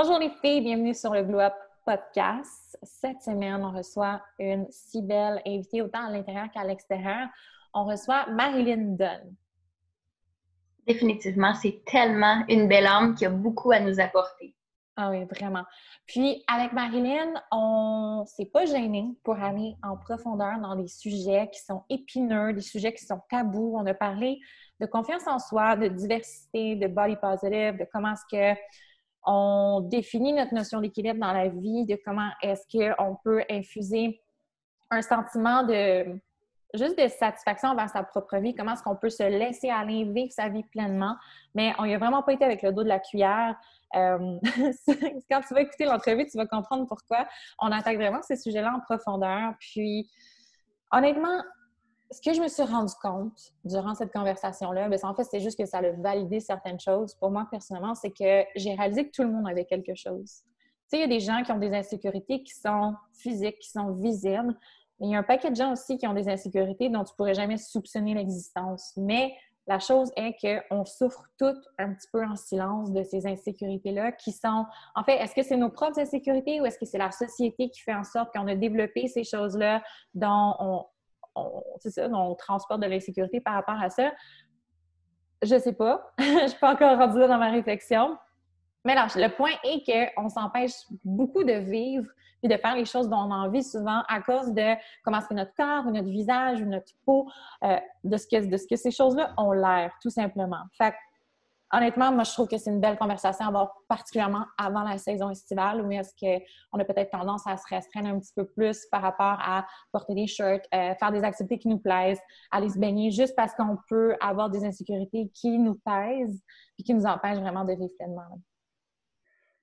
Bonjour les filles, bienvenue sur le Glow Up Podcast. Cette semaine, on reçoit une si belle invitée autant à l'intérieur qu'à l'extérieur. On reçoit Marilyn Dunn. Définitivement, c'est tellement une belle âme qui a beaucoup à nous apporter. Ah oui, vraiment. Puis avec Marilyn, on s'est pas gêné pour aller en profondeur dans des sujets qui sont épineux, des sujets qui sont tabous. On a parlé de confiance en soi, de diversité, de body positive, de comment est-ce que on définit notre notion d'équilibre dans la vie, de comment est-ce qu'on peut infuser un sentiment de juste de satisfaction envers sa propre vie, comment est-ce qu'on peut se laisser aller vivre sa vie pleinement. Mais on n'y a vraiment pas été avec le dos de la cuillère. Euh, quand tu vas écouter l'entrevue, tu vas comprendre pourquoi on attaque vraiment ces sujets-là en profondeur. Puis, honnêtement, ce que je me suis rendu compte durant cette conversation-là, ben, en fait, c'est juste que ça a validé certaines choses. Pour moi, personnellement, c'est que j'ai réalisé que tout le monde avait quelque chose. Tu sais, il y a des gens qui ont des insécurités qui sont physiques, qui sont visibles, il y a un paquet de gens aussi qui ont des insécurités dont tu pourrais jamais soupçonner l'existence. Mais la chose est qu'on souffre toutes un petit peu en silence de ces insécurités-là qui sont, en fait, est-ce que c'est nos propres insécurités ou est-ce que c'est la société qui fait en sorte qu'on a développé ces choses-là dont on, c'est ça, on transporte de l'insécurité par rapport à ça. Je sais pas. je suis pas encore rendue dans ma réflexion. Mais là, le point est qu'on s'empêche beaucoup de vivre et de faire les choses dont on a envie souvent à cause de comment est-ce que notre corps ou notre visage ou notre peau, euh, de, ce que, de ce que ces choses-là ont l'air, tout simplement. Fait honnêtement, moi, je trouve que c'est une belle conversation à avoir, particulièrement avant la saison estivale, où est-ce qu'on a peut-être tendance à se restreindre un petit peu plus par rapport à porter des shirts, euh, faire des activités qui nous plaisent, aller se baigner, juste parce qu'on peut avoir des insécurités qui nous pèsent et qui nous empêchent vraiment de vivre pleinement.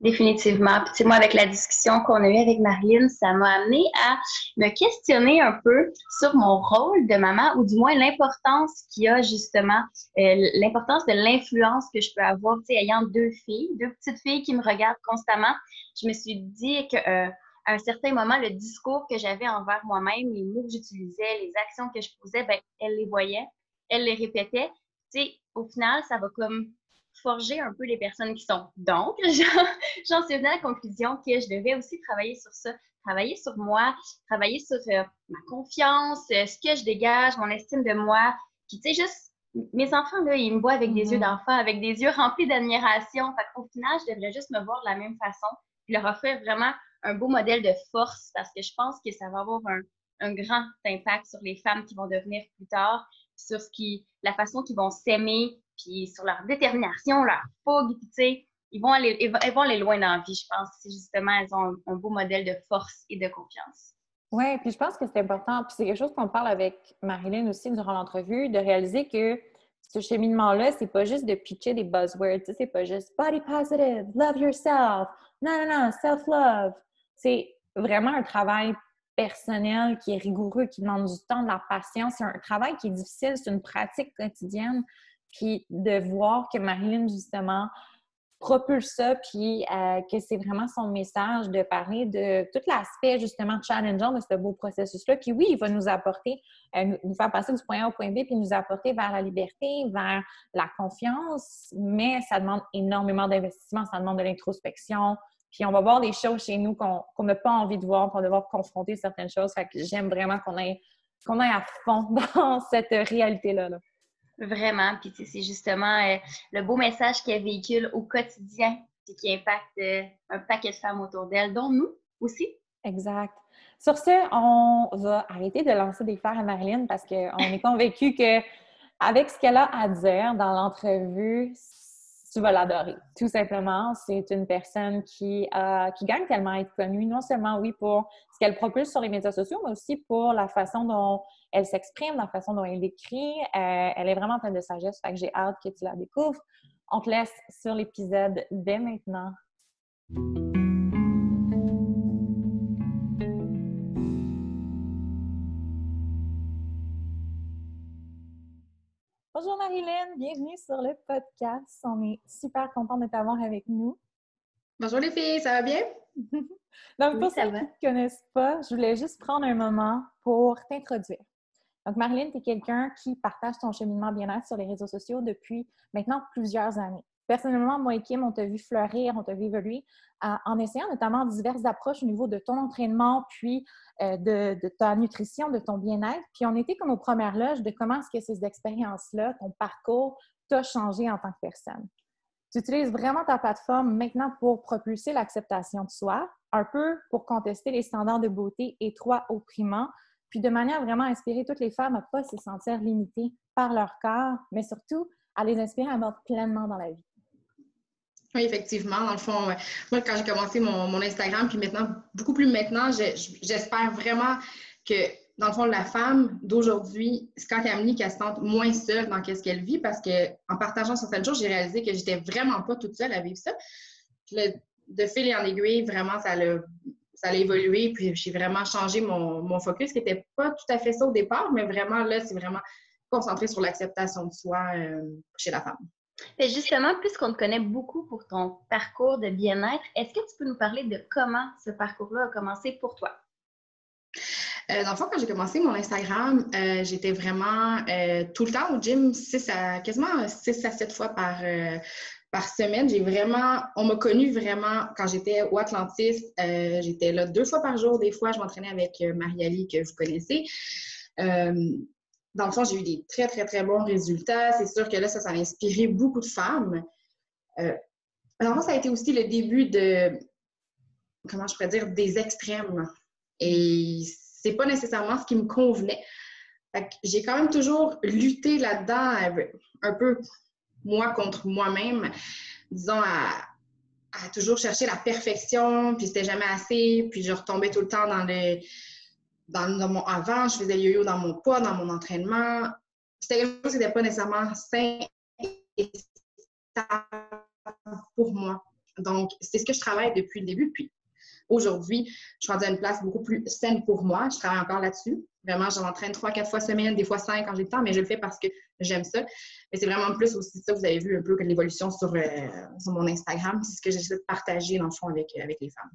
Définitivement. Puis, moi, avec la discussion qu'on a eue avec Marilyn, ça m'a amené à me questionner un peu sur mon rôle de maman, ou du moins l'importance qu'il y a justement, euh, l'importance de l'influence que je peux avoir, tu sais, ayant deux filles, deux petites filles qui me regardent constamment. Je me suis dit que euh, à un certain moment, le discours que j'avais envers moi-même, les mots que j'utilisais, les actions que je posais, ben, elles les voyaient, elles les répétaient. Tu sais, au final, ça va comme forger un peu les personnes qui sont. Donc, j'en suis venue à la conclusion que je devais aussi travailler sur ça, travailler sur moi, travailler sur euh, ma confiance, euh, ce que je dégage, mon estime de moi. Puis, tu sais, juste, mes enfants, là, ils me voient avec des yeux mm-hmm. d'enfant, avec des yeux remplis d'admiration. Fait qu'au final, je devrais juste me voir de la même façon, puis leur offrir vraiment un beau modèle de force parce que je pense que ça va avoir un, un grand impact sur les femmes qui vont devenir plus tard, sur ce qui, la façon qu'ils vont s'aimer, puis sur leur détermination, leur fougue, tu sais, ils vont aller, vont aller loin dans la vie, je pense. C'est justement, elles ont un, beau modèle de force et de confiance. Oui, puis je pense que c'est important. Puis c'est quelque chose qu'on parle avec Marilyn aussi durant l'entrevue, de réaliser que ce cheminement-là, c'est pas juste de pitcher des buzzwords, c'est pas juste body positive, love yourself, non, non, non, self-love. C'est vraiment un travail personnel qui est rigoureux, qui demande du temps, de la patience. C'est un travail qui est difficile, c'est une pratique quotidienne. Puis de voir que Marilyn, justement, propulse ça, puis euh, que c'est vraiment son message de parler de tout l'aspect, justement, challengeant de ce beau processus-là, qui, oui, il va nous apporter, euh, nous faire passer du point A au point B, puis nous apporter vers la liberté, vers la confiance, mais ça demande énormément d'investissement, ça demande de l'introspection, puis on va voir des choses chez nous qu'on n'a pas envie de voir, qu'on va devoir confronter certaines choses. Fait que j'aime vraiment qu'on ait qu'on aille à fond dans cette réalité-là. là. Vraiment. Puis c'est justement euh, le beau message qu'elle véhicule au quotidien et qui impacte euh, un paquet de femmes autour d'elle, dont nous aussi. Exact. Sur ce, on va arrêter de lancer des fers à Marilyn parce qu'on est convaincu que avec ce qu'elle a à dire dans l'entrevue, tu vas l'adorer. Tout simplement, c'est une personne qui, euh, qui gagne tellement à être connue, non seulement, oui, pour ce qu'elle propulse sur les médias sociaux, mais aussi pour la façon dont elle s'exprime, la façon dont elle écrit. Euh, elle est vraiment pleine de sagesse, fait que j'ai hâte que tu la découvres. On te laisse sur l'épisode dès maintenant. Bonjour Marilyn, bienvenue sur le podcast. On est super content de t'avoir avec nous. Bonjour les filles, ça va bien? Donc, pour ceux qui ne te connaissent pas, je voulais juste prendre un moment pour t'introduire. Donc, Marilyn, tu es quelqu'un qui partage ton cheminement bien-être sur les réseaux sociaux depuis maintenant plusieurs années. Personnellement, moi et Kim, on t'a vu fleurir, on t'a vu évoluer en essayant notamment diverses approches au niveau de ton entraînement, puis euh, de, ta nutrition, de ton bien-être. Puis on était comme aux premières loges de comment est-ce que ces expériences-là, ton parcours, t'a changé en tant que personne. Tu utilises vraiment ta plateforme maintenant pour propulser l'acceptation de soi, un peu pour contester les standards de beauté étroits, opprimants, puis de manière vraiment à inspirer toutes les femmes à ne pas se sentir limitées par leur corps, mais surtout à les inspirer à vivre pleinement dans la vie. Oui, effectivement. Dans le fond, moi, quand j'ai commencé mon, Instagram, puis maintenant, beaucoup plus maintenant, j'espère vraiment que, dans le fond, la femme d'aujourd'hui, quand elle me dit qu'elle se sente moins seule dans ce qu'elle vit, parce qu'en partageant sur cette jours, j'ai réalisé que j'étais vraiment pas toute seule à vivre ça. Puis de fil en aiguille, vraiment, ça a, ça a évolué, puis j'ai vraiment changé mon, focus, qui n'était pas tout à fait ça au départ, mais vraiment, là, c'est vraiment concentré sur l'acceptation de soi euh, chez la femme. Justement, puisqu'on te connaît beaucoup pour ton parcours de bien-être, est-ce que tu peux nous parler de comment ce parcours-là a commencé pour toi? Euh, dans le fond, quand j'ai commencé mon Instagram, euh, j'étais vraiment euh, tout le temps au gym, à, quasiment 6 à 7 fois par, par semaine. J'ai vraiment, on m'a connue vraiment quand j'étais au Atlantis. j'étais là deux fois par jour, des fois, je m'entraînais avec Mariali, que vous connaissez dans le fond, j'ai eu des très, très, très bons résultats. C'est sûr que là, ça, ça a inspiré beaucoup de femmes. Euh, alors, ça a été aussi le début de, comment je pourrais dire, des extrêmes. Et c'est pas nécessairement ce qui me convenait. J'ai quand même toujours lutté là-dedans, un peu moi contre moi-même, disons, à, à, toujours chercher la perfection, puis c'était jamais assez, puis je retombais tout le temps dans le dans, mon avant, je faisais yo-yo dans mon poids, dans mon entraînement. C'était quelque chose qui n'était pas nécessairement sain et pour moi. Donc, c'est ce que je travaille depuis le début. Puis aujourd'hui, je suis rendue à une place beaucoup plus saine pour moi. Je travaille encore là-dessus. Vraiment, je m'entraîne trois, quatre fois semaine, des fois cinq quand j'ai le temps, mais je le fais parce que j'aime ça. Mais c'est vraiment plus aussi ça, vous avez vu un peu l'évolution sur, euh, sur mon Instagram. C'est ce que j'essaie de partager, dans le fond, avec, avec les femmes.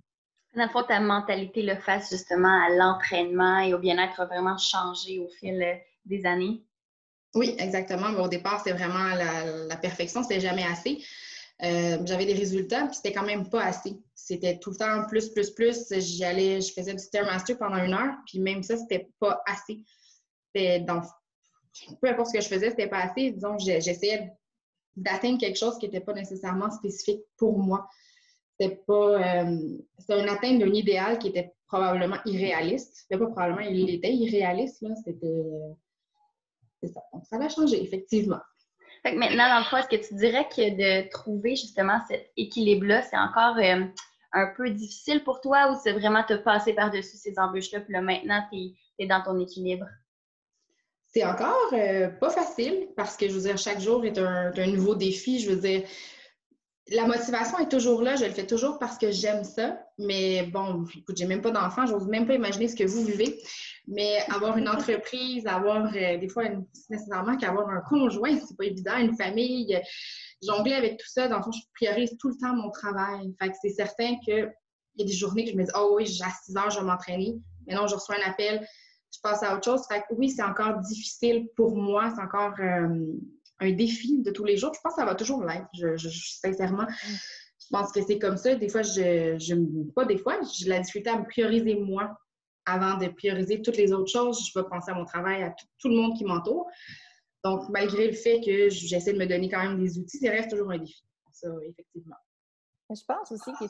Ta mentalité le face justement à l'entraînement et au bien-être a vraiment changé au fil euh, des années? Oui, exactement. Au départ, c'était vraiment la, perfection, c'était jamais assez. Euh, j'avais des résultats, puis c'était quand même pas assez. C'était tout le temps plus, plus, plus. Je faisais du Stairmaster pendant une heure, puis même ça, c'était pas assez. donc, peu importe ce que je faisais, c'était pas assez. Disons, j'essayais d'atteindre quelque chose qui n'était pas nécessairement spécifique pour moi c'était pas. Euh, c'était une atteinte d'un idéal qui était probablement irréaliste. Pas probablement, il était irréaliste, là. C'était. C'est ça. Donc, ça va changer, effectivement. Fait que maintenant, dans le fond, est-ce que tu dirais que de trouver justement cet équilibre-là, c'est encore euh, un peu difficile pour toi ou c'est vraiment te passer par-dessus ces embûches-là, puis là, maintenant, tu es, dans ton équilibre? C'est encore euh, pas facile parce que, je veux dire, chaque jour est un, un nouveau défi. Je veux dire, la motivation est toujours là, je le fais toujours parce que j'aime ça. Mais bon, écoute, j'ai même pas d'enfant, j'ose même pas imaginer ce que vous vivez. Mais avoir une entreprise, avoir euh, des fois nécessairement qu'avoir un conjoint, c'est pas évident, une famille, jongler avec tout ça, dans le fond, je priorise tout le temps mon travail. Fait que c'est certain qu'il y a des journées que je me dis, oh oui, j'ai 6 heures, je vais m'entraîner. Mais non, je reçois un appel, je passe à autre chose. Fait que oui, c'est encore difficile pour moi, c'est encore. Euh, un défi de tous les jours. Je pense que ça va toujours l'être. Je, sincèrement, je pense que c'est comme ça. Des fois, je, je pas des fois, j'ai la difficulté à me prioriser moi avant de prioriser toutes les autres choses. Je vais penser à mon travail, à tout, le monde qui m'entoure. Donc, malgré le fait que j'essaie de me donner quand même des outils, ça reste toujours un défi. Ça, effectivement. Je pense aussi que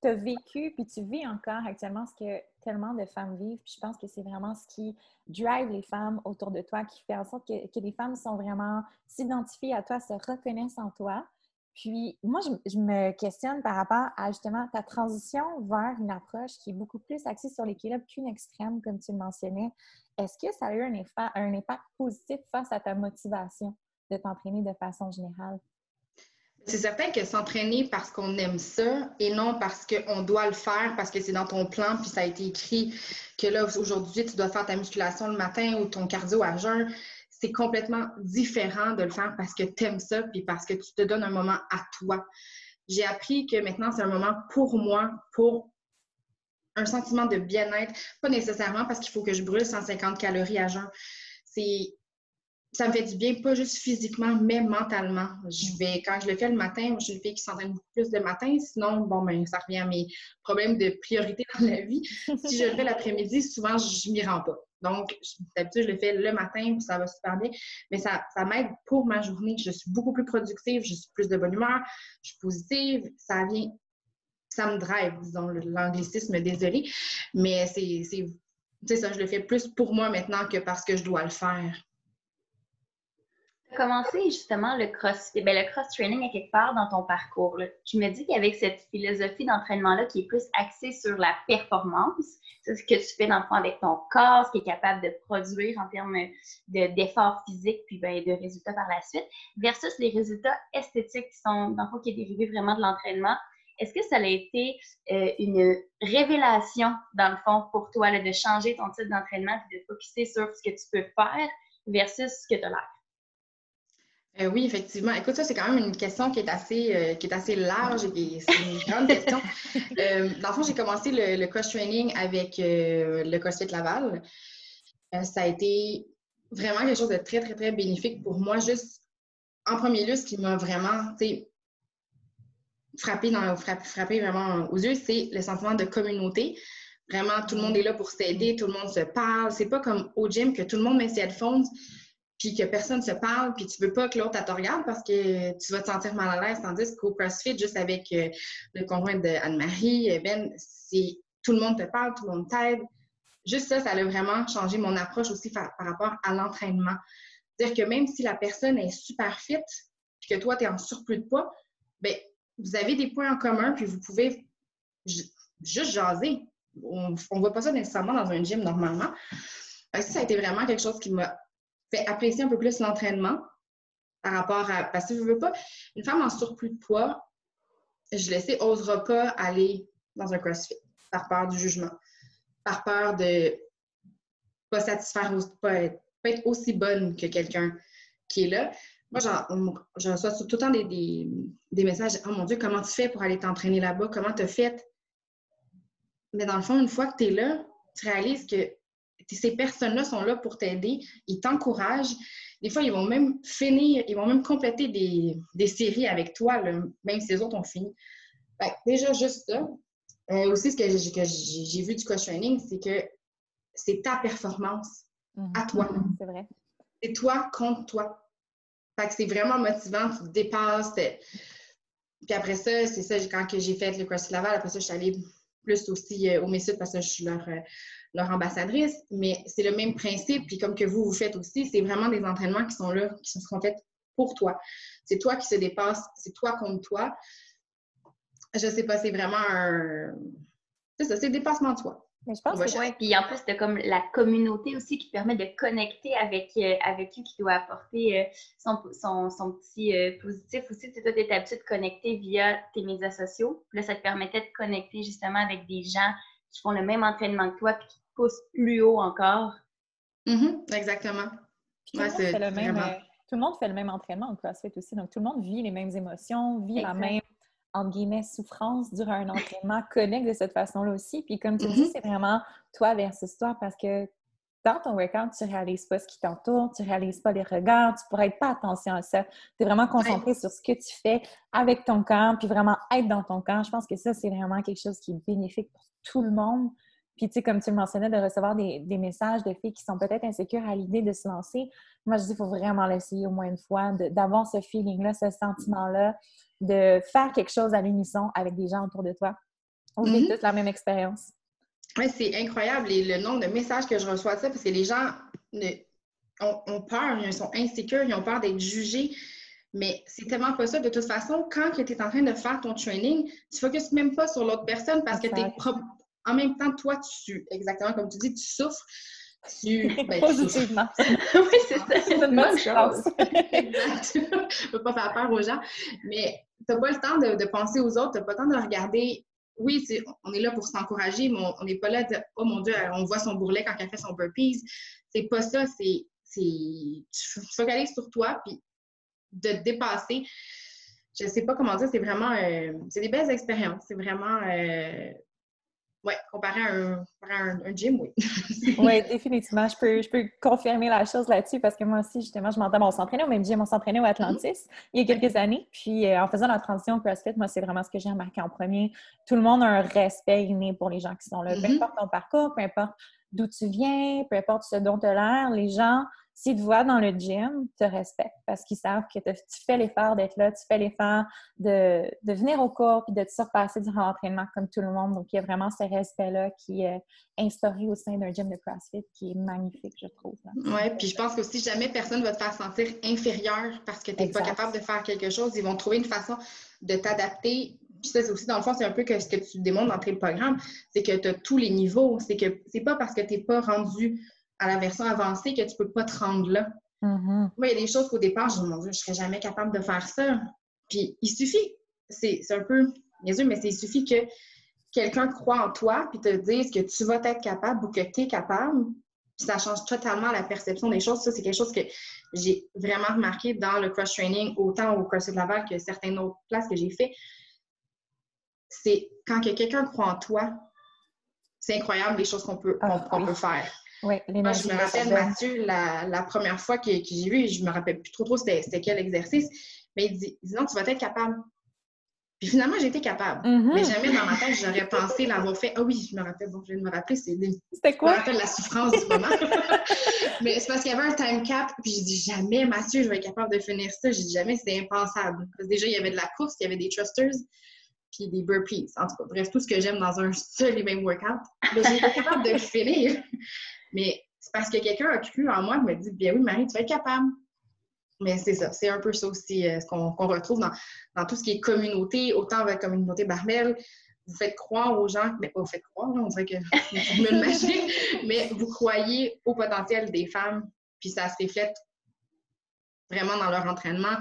tu as vécu puis tu vis encore actuellement ce que tellement de femmes vivent. Puis je pense que c'est vraiment ce qui drive les femmes autour de toi, qui fait en sorte que, que les femmes sont s'identifient à toi, se reconnaissent en toi. Puis moi, je, me questionne par rapport à justement ta transition vers une approche qui est beaucoup plus axée sur l'équilibre qu'une extrême, comme tu le mentionnais. Est-ce que ça a eu un, un impact positif face à ta motivation de t'entraîner de façon générale? C'est certain que s'entraîner parce qu'on aime ça et non parce qu'on doit le faire, parce que c'est dans ton plan, puis ça a été écrit que là, aujourd'hui, tu dois faire ta musculation le matin ou ton cardio à jeun, c'est complètement différent de le faire parce que tu aimes ça, puis parce que tu te donnes un moment à toi. J'ai appris que maintenant, c'est un moment pour moi, pour un sentiment de bien-être, pas nécessairement parce qu'il faut que je brûle 150 calories à jeun. C'est ça me fait du bien, pas juste physiquement, mais mentalement. Je vais, quand je le fais le matin, je suis une fille qui s'entraîne beaucoup plus le matin. Sinon, bon, ben, ça revient à mes problèmes de priorité dans la vie. si je le fais l'après-midi, souvent, je m'y rends pas. Donc, d'habitude, je le fais le matin, puis ça va super bien. Mais ça, ça m'aide pour ma journée. Je suis beaucoup plus productive, je suis plus de bonne humeur, je suis positive. Ça vient, ça me drive, disons, l'anglicisme, désolé. Mais c'est ça, je le fais plus pour moi maintenant que parce que je dois le faire commencé justement le cross, ben, le cross-training à quelque part dans ton parcours. Je me dis qu'avec cette philosophie d'entraînement-là qui est plus axée sur la performance, ce que tu fais dans le fond avec ton corps, ce qui est capable de produire en termes d'efforts physiques puis ben, de résultats par la suite, versus les résultats esthétiques qui sont, dans le fond, qui est dérivé vraiment de l'entraînement. Est-ce que ça a été euh, une révélation, dans le fond, pour toi, de changer ton type d'entraînement et de focuser sur ce que tu peux faire versus ce que tu as l'air? Euh, oui, effectivement. Écoute, ça, c'est quand même une question qui est assez, euh, qui est assez large et c'est une grande question. Euh, dans le fond, j'ai commencé le, le cross-training avec le CrossFit Laval. ça a été vraiment quelque chose de très, très, très bénéfique pour moi. Juste, en premier lieu, ce qui m'a vraiment frappé, dans, frappé vraiment aux yeux, c'est le sentiment de communauté. Vraiment, tout le monde est là pour s'aider, tout le monde se parle. C'est pas comme au gym que tout le monde met ses headphones puis que personne ne se parle, puis tu veux pas que l'autre te regarde parce que tu vas te sentir mal à l'aise. Tandis qu'au CrossFit, juste avec euh, le conjoint d'Anne-Marie, Ben, c'est tout le monde te parle, tout le monde t'aide. Juste ça, ça a vraiment changé mon approche aussi par, rapport à l'entraînement. C'est-à-dire que même si la personne est super fit, puis que toi, tu es en surplus de poids, bien, vous avez des points en commun, puis vous pouvez juste jaser. On ne voit pas ça nécessairement dans un gym normalement. Ça a été vraiment quelque chose qui m'a apprécier un peu plus l'entraînement par rapport à. Parce que je veux pas, une femme en surplus de poids, je le sais, n'osera pas aller dans un CrossFit par peur du jugement, par peur de pas satisfaire, pas être, pas être aussi bonne que quelqu'un qui est là. Moi, je reçois tout le temps des, des, des, messages Oh mon Dieu, comment tu fais pour aller t'entraîner là-bas? Comment tu as fait? Mais dans le fond, une fois que tu es là, tu réalises que ces personnes-là sont là pour t'aider, ils t'encouragent. Des fois, ils vont même finir, ils vont même compléter des, séries avec toi, même si les autres ont fini. déjà, juste ça. Euh, aussi, ce que j'ai vu du coach training, c'est que c'est ta performance à toi. Mhm. C'est vrai. C'est toi contre toi. Fait que c'est vraiment motivant, tu te dépasses. Puis après ça, c'est ça, quand j'ai fait le CrossFit Laval, après ça, je suis allée plus aussi euh, au parce que je suis leur, euh, leur ambassadrice, mais c'est le même principe. Puis comme que vous, vous faites aussi, c'est vraiment des entraînements qui sont là, qui sont faits pour toi. C'est toi qui se dépasse, c'est toi contre toi. Je sais pas, c'est vraiment un... C'est ça, c'est le dépassement de soi. Mais je pense que oui. Puis en plus, c'est comme la communauté aussi qui permet de connecter avec, euh, avec qui qui doit apporter euh, son, son, son, petit euh, positif aussi. Tu sais, toi, tu es habitué de connecter via tes médias sociaux. Puis là, ça te permettait de connecter justement avec des gens qui font le même entraînement que toi puis qui pousse plus haut encore. Mm-hmm, exactement. tout, le monde fait le même entraînement au CrossFit aussi. Donc, tout le monde vit les mêmes émotions, vit la même, entre guillemets, souffrance durant un entraînement, connecte de cette façon-là aussi. Puis, comme tu dis, mm-hmm. c'est vraiment toi versus toi parce que dans ton workout, tu ne réalises pas ce qui t'entoure, tu ne réalises pas les regards, tu pourrais être pas attention à ça. Tu es vraiment concentré sur ce que tu fais avec ton corps, puis vraiment être dans ton corps. Je pense que ça, c'est vraiment quelque chose qui est bénéfique pour tout le monde. Puis, tu sais, comme tu le mentionnais, de recevoir des, messages de filles qui sont peut-être insécures à l'idée de se lancer. Moi, je dis, il faut vraiment l'essayer au moins une fois, d'avoir ce feeling-là, ce sentiment-là, de faire quelque chose à l'unisson avec des gens autour de toi. On vit mm-hmm. tous la même expérience. Oui, c'est incroyable le nombre de messages que je reçois de ça, parce que les gens ont, peur, ils sont insécures, ils ont peur d'être jugés. Mais c'est tellement pas ça. De toute façon, quand tu es en train de faire ton training, tu ne focuses même pas sur l'autre personne parce que tu es en même temps, toi, tu, exactement comme tu dis, tu souffres. Tu, ben, Positivement. oui, c'est ça. C'est une bonne chose. exact. ne peux pas faire peur aux gens. Mais tu n'as pas le temps de, penser aux autres, tu n'as pas le temps de regarder. Oui, on est là pour s'encourager, mais on n'est pas là de Oh mon Dieu, on voit son bourrelet quand elle fait son burpees. C'est pas ça, c'est. Tu focalises sur toi, puis de te dépasser. Je ne sais pas comment dire, c'est vraiment. Euh, c'est des belles expériences. C'est vraiment. Euh, Oui, comparé à un, un, gym, oui. oui, définitivement. Je peux, je peux confirmer la chose là-dessus parce que moi aussi, justement, je m'entends, on s'entraînait au même gym, on s'entraînait au Atlantis il y a quelques années. Puis euh, en faisant la transition au CrossFit, moi, c'est vraiment ce que j'ai remarqué en premier. Tout le monde a un respect inné pour les gens qui sont là. Peu mm-hmm. importe ton parcours, peu importe d'où tu viens, peu importe ce dont tu as l'air, les gens s'ils te voient dans le gym, te respectent parce qu'ils savent que tu fais l'effort d'être là, tu fais l'effort de, de, venir au cours puis de te surpasser durant l'entraînement comme tout le monde. Donc, il y a vraiment ce respect-là qui est instauré au sein d'un gym de CrossFit qui est magnifique, je trouve. Oui, puis je pense que si jamais personne ne va te faire sentir inférieur parce que tu n'es pas capable de faire quelque chose, ils vont trouver une façon de t'adapter puis ça, c'est aussi, dans le fond, c'est un peu que ce que tu démontres dans le programme, c'est que tu as tous les niveaux. C'est que c'est pas parce que tu n'es pas rendu à la version avancée que tu peux pas te rendre là. Mm-hmm. Moi, il y a des choses qu'au départ, je me dis, mon Dieu, je serais jamais capable de faire ça. Puis il suffit, c'est un peu sûr, mais il suffit que quelqu'un croit en toi puis te dise que tu vas être capable ou que tu es capable. Puis ça change totalement la perception des choses. Ça, c'est quelque chose que j'ai vraiment remarqué dans le cross-training, autant au CrossFit Laval que certaines autres places que j'ai fait. C'est quand quelqu'un croit en toi, c'est incroyable les choses qu'on peut, ah, peut faire. Oui, Moi, je me rappelle, Mathieu, la, première fois que, j'ai vu, je me rappelle plus trop trop c'était quel exercice, mais il dit, non, tu vas être capable. Puis finalement, été capable. Mm-hmm. Mais jamais dans ma tête, j'aurais pensé l'avoir fait. Ah oui, je me rappelle, bon, je viens de me rappeler, c'est C'était quoi? Je me rappelle la souffrance du moment. mais c'est parce qu'il y avait un time cap, puis j'ai dit jamais, Mathieu, je vais être capable de finir ça. J'ai dit jamais, c'était impensable. Parce que déjà, il y avait de la course, il y avait des thrusters, puis des burpees. En tout cas, bref, tout ce que j'aime dans un seul et même workout. Mais été capable de le finir. Mais c'est parce que quelqu'un a cru en moi et me dit Bien oui, Marie, tu vas être capable. Mais c'est ça, c'est un peu ça aussi euh, ce qu'on retrouve dans, tout ce qui est communauté, autant avec la communauté Barmel. Vous faites croire aux gens, mais pas vous faites croire, on dirait que c'est une formule magique, mais vous croyez au potentiel des femmes, puis ça se reflète vraiment dans leur entraînement,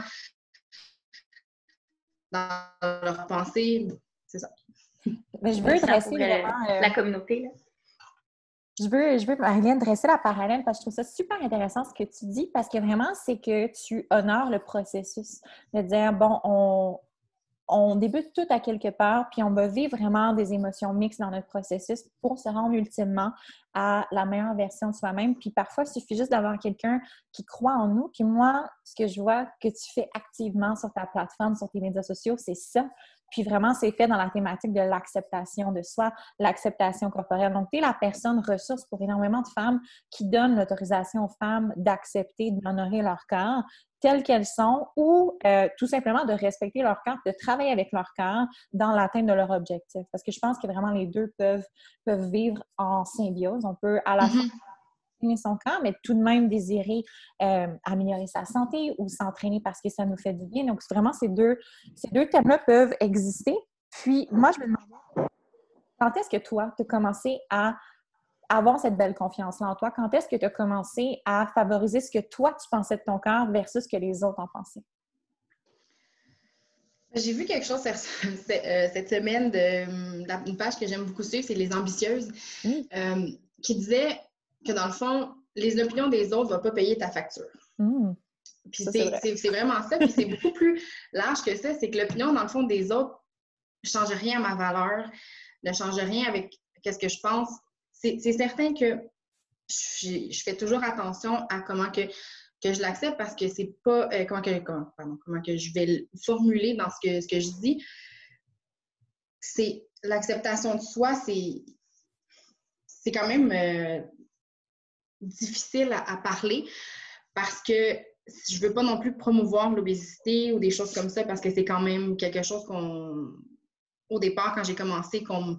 dans leur pensée. C'est ça. Mais je veux dresser euh, la communauté. Là. Je veux, je veux, Marilyn, dresser la parallèle parce que je trouve ça super intéressant ce que tu dis parce que vraiment, c'est que tu honores le processus. De dire, bon, on, on débute tout à quelque part, puis on va vivre vraiment des émotions mixtes dans notre processus pour se rendre ultimement à la meilleure version de soi-même. Puis parfois, il suffit juste d'avoir quelqu'un qui croit en nous. Puis moi, ce que je vois que tu fais activement sur ta plateforme, sur tes médias sociaux, c'est ça. Puis vraiment, c'est fait dans la thématique de l'acceptation de soi, l'acceptation corporelle. Donc, tu es la personne ressource pour énormément de femmes qui donnent l'autorisation aux femmes d'accepter, d'honorer leur corps telles qu'elles sont ou euh, tout simplement de respecter leur corps, de travailler avec leur corps dans l'atteinte de leur objectif. Parce que je pense que vraiment les deux peuvent, peuvent vivre en symbiose. On peut à la mm-hmm. fois son corps, mais tout de même désirer euh, améliorer sa santé ou s'entraîner parce que ça nous fait du bien. Donc, vraiment, ces deux, ces deux thèmes-là peuvent exister. Puis, moi, je me demande, quand est-ce que toi, tu as commencé à avoir cette belle confiance-là en toi? Quand est-ce que tu as commencé à favoriser ce que toi, tu pensais de ton corps versus ce que les autres en pensaient? J'ai vu quelque chose euh, cette semaine d'une page que j'aime beaucoup suivre, c'est Les Ambitieuses, euh, qui disait que dans le fond, les opinions des autres ne vont pas payer ta facture. Mmh. Puis c'est vraiment ça, puis c'est beaucoup plus large que ça. C'est que l'opinion, dans le fond, des autres ne change rien à ma valeur, ne change rien avec ce que je pense. C'est certain que je, fais toujours attention à comment que, que je l'accepte parce que c'est pas euh, comment, que, comment, que je vais le formuler dans ce que, ce que je dis. C'est l'acceptation de soi, c'est c'est quand même euh, difficile à, parler parce que je veux pas non plus promouvoir l'obésité ou des choses comme ça parce que c'est quand même quelque chose qu'on, au départ, quand j'ai commencé, qu'on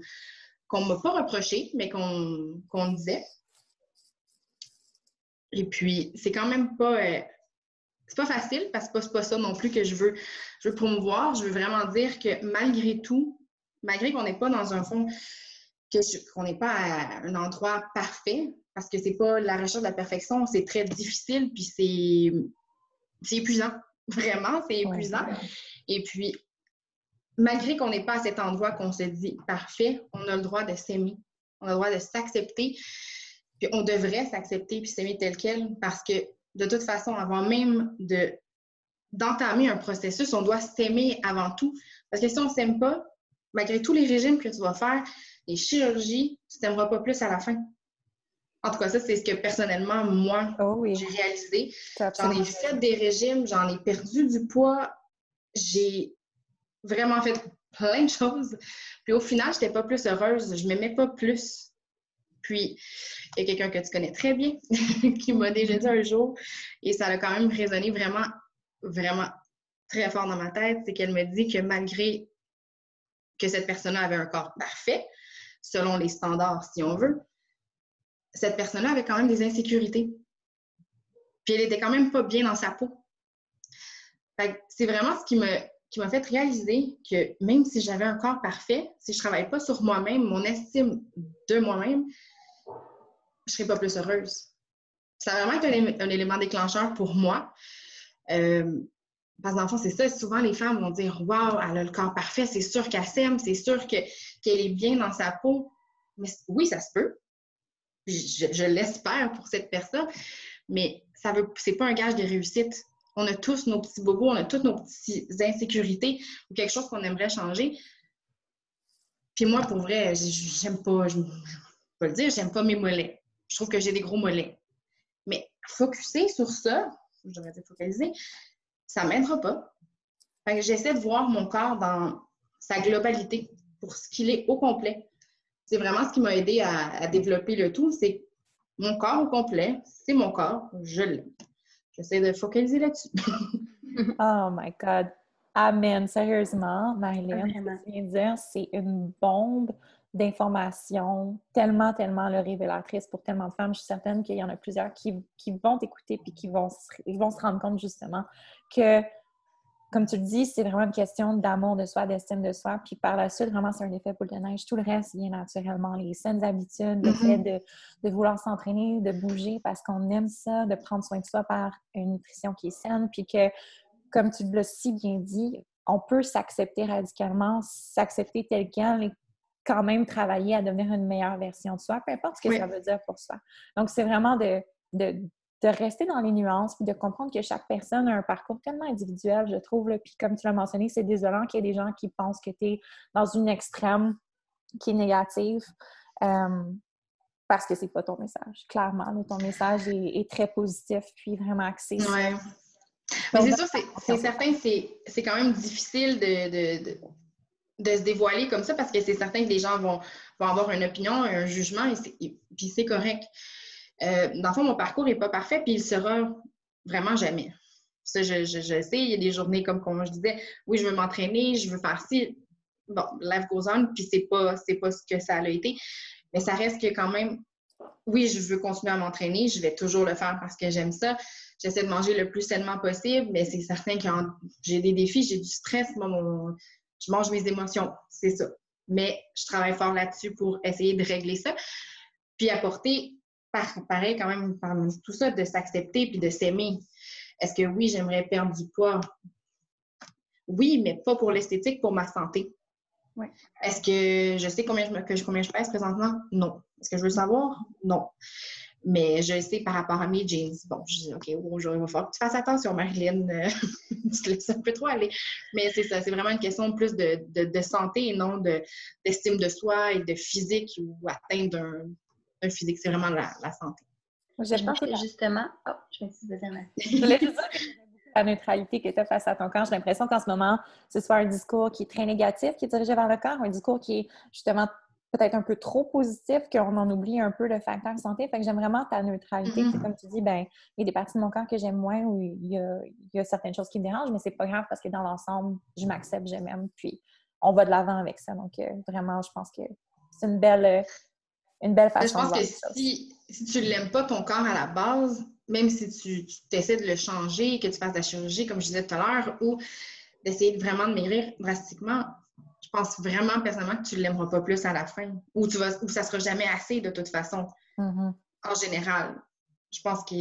qu'on m'a pas reproché, mais qu'on disait. Et puis, c'est quand même pas. Euh, c'est pas facile parce que c'est pas, ça non plus que je veux, je veux promouvoir. Je veux vraiment dire que malgré tout, malgré qu'on n'est pas dans un fond, qu'on n'est pas à un endroit parfait, parce que c'est pas la recherche de la perfection, c'est très difficile, puis c'est épuisant. Vraiment, c'est épuisant. Et puis, malgré qu'on n'est pas à cet endroit qu'on se dit parfait, on a le droit de s'aimer. On a le droit de s'accepter. Puis on devrait s'accepter puis s'aimer tel quel parce que de toute façon, avant même de d'entamer un processus, on doit s'aimer avant tout. Parce que si on ne s'aime pas, malgré tous les régimes que tu vas faire, les chirurgies, tu t'aimeras pas plus à la fin. En tout cas, ça, c'est ce que personnellement, moi, oh j'ai réalisé. J'en ai fait des régimes, j'en ai perdu du poids, j'ai vraiment fait plein de choses. Puis au final, je n'étais pas plus heureuse, je m'aimais pas plus. Puis, il y a quelqu'un que tu connais très bien qui m'a déjà dit un jour, et ça a quand même résonné vraiment, vraiment très fort dans ma tête, c'est qu'elle me dit que malgré que cette personne-là avait un corps parfait, selon les standards, si on veut, cette personne-là avait quand même des insécurités. Puis elle était quand même pas bien dans sa peau. C'est vraiment ce qui m'a fait réaliser que même si j'avais un corps parfait, si je ne travaille pas sur moi-même, mon estime de moi-même, je ne serais pas plus heureuse. Ça a vraiment été un, élément déclencheur pour moi. Euh, parce que c'est ça, souvent les femmes vont dire Waouh, elle a le corps parfait, c'est sûr qu'elle s'aime, c'est sûr qu'elle est bien dans sa peau. Mais oui, ça se peut. Je, l'espère pour cette personne, mais ça veut, c'est pas un gage de réussite. On a tous nos petits bobos, on a toutes nos petites insécurités ou quelque chose qu'on aimerait changer. Puis moi, pour vrai, j'aime pas, je peux le dire, j'aime pas mes mollets. Je trouve que j'ai des gros mollets. Mais focuser sur ça, je devrais dire focaliser, ça m'aidera pas. j'essaie de voir mon corps dans sa globalité, pour ce qu'il est au complet. C'est vraiment ce qui m'a aidé à, à développer le tout, c'est mon corps au complet, c'est mon corps, je l'aime j'essaie de focaliser là-dessus. oh my God. Amen. Sérieusement, Marilyn, ce que dire, c'est une bombe d'informations tellement, tellement le révélatrice pour tellement de femmes. Je suis certaine qu'il y en a plusieurs qui, qui vont t'écouter puis qui vont, vont se rendre compte justement que comme tu le dis, c'est vraiment une question d'amour de soi, d'estime de soi. Puis par la suite, vraiment, c'est un effet boule de neige. Tout le reste vient naturellement. Les saines habitudes, le fait mm-hmm. de, vouloir s'entraîner, de bouger parce qu'on aime ça, de prendre soin de soi par une nutrition qui est saine. Puis que, comme tu l'as si bien dit, on peut s'accepter radicalement, s'accepter tel quel et quand même travailler à devenir une meilleure version de soi, peu importe ce que ça veut dire pour soi. Donc, c'est vraiment de, de, de rester dans les nuances puis de comprendre que chaque personne a un parcours tellement individuel, je trouve. Puis comme tu l'as mentionné, c'est désolant qu'il y ait des gens qui pensent que tu es dans une extrême qui est négative euh, parce que c'est pas ton message. Clairement, ton message est, très positif puis vraiment axé. Oui. Mais c'est sûr, c'est certain, c'est quand même difficile de, de, se dévoiler comme ça parce que c'est certain que les gens vont, vont avoir une opinion, un jugement, et, puis c'est correct. Euh, dans le fond, mon parcours n'est pas parfait, puis il sera vraiment jamais. Ça, je, sais, il y a des journées comme, comme je disais, oui, je veux m'entraîner, je veux faire ci. Bon, life goes on, puis c'est pas, pas ce que ça a été. Mais ça reste que quand même, oui, je veux continuer à m'entraîner, je vais toujours le faire parce que j'aime ça. J'essaie de manger le plus sainement possible, mais c'est certain que j'ai des défis, j'ai du stress, je mange mes émotions, c'est ça. Mais je travaille fort là-dessus pour essayer de régler ça. Puis apporter pareil quand même parmi tout ça, de s'accepter puis de s'aimer. Est-ce que oui, j'aimerais perdre du poids? Oui, mais pas pour l'esthétique, pour ma santé. Est-ce que je sais combien je, que, combien je pèse présentement? Non. Est-ce que je veux savoir? Non. Mais je sais par rapport à mes jeans. Bon, je dis, OK, aujourd'hui, il va falloir que tu fasses attention, Marilyn. tu te laisses un peu trop aller. Mais c'est ça, c'est vraiment une question plus de, de, santé et non d'estime de, soi et de physique ou atteindre d'un physique, c'est vraiment la, santé. je pense que justement. Oh, je m'excuse de Je voulais juste dire que la neutralité que tu as face à ton corps. J'ai l'impression qu'en ce moment, ce soit un discours qui est très négatif, qui est dirigé vers le corps, un discours qui est justement peut-être un peu trop positif, qu'on en oublie un peu le facteur santé. Fait que j'aime vraiment ta neutralité. Mm-hmm. Comme tu dis, ben, il y a des parties de mon corps que j'aime moins ou il y, a, il y, a, certaines choses qui me dérangent, mais c'est pas grave parce que dans l'ensemble, je m'accepte, je m'aime, puis on va de l'avant avec ça. Donc, euh, vraiment, je pense que c'est une belle, une belle façon Je pense que si, si tu ne l'aimes pas ton corps à la base, même si tu, tu essaies de le changer, que tu fasses de la chirurgie, comme je disais tout à l'heure, ou d'essayer vraiment de maigrir drastiquement, je pense vraiment personnellement que tu ne l'aimeras pas plus à la fin. Ou, tu vas, ou ça ne sera jamais assez de toute façon, mm-hmm. en général. Je pense que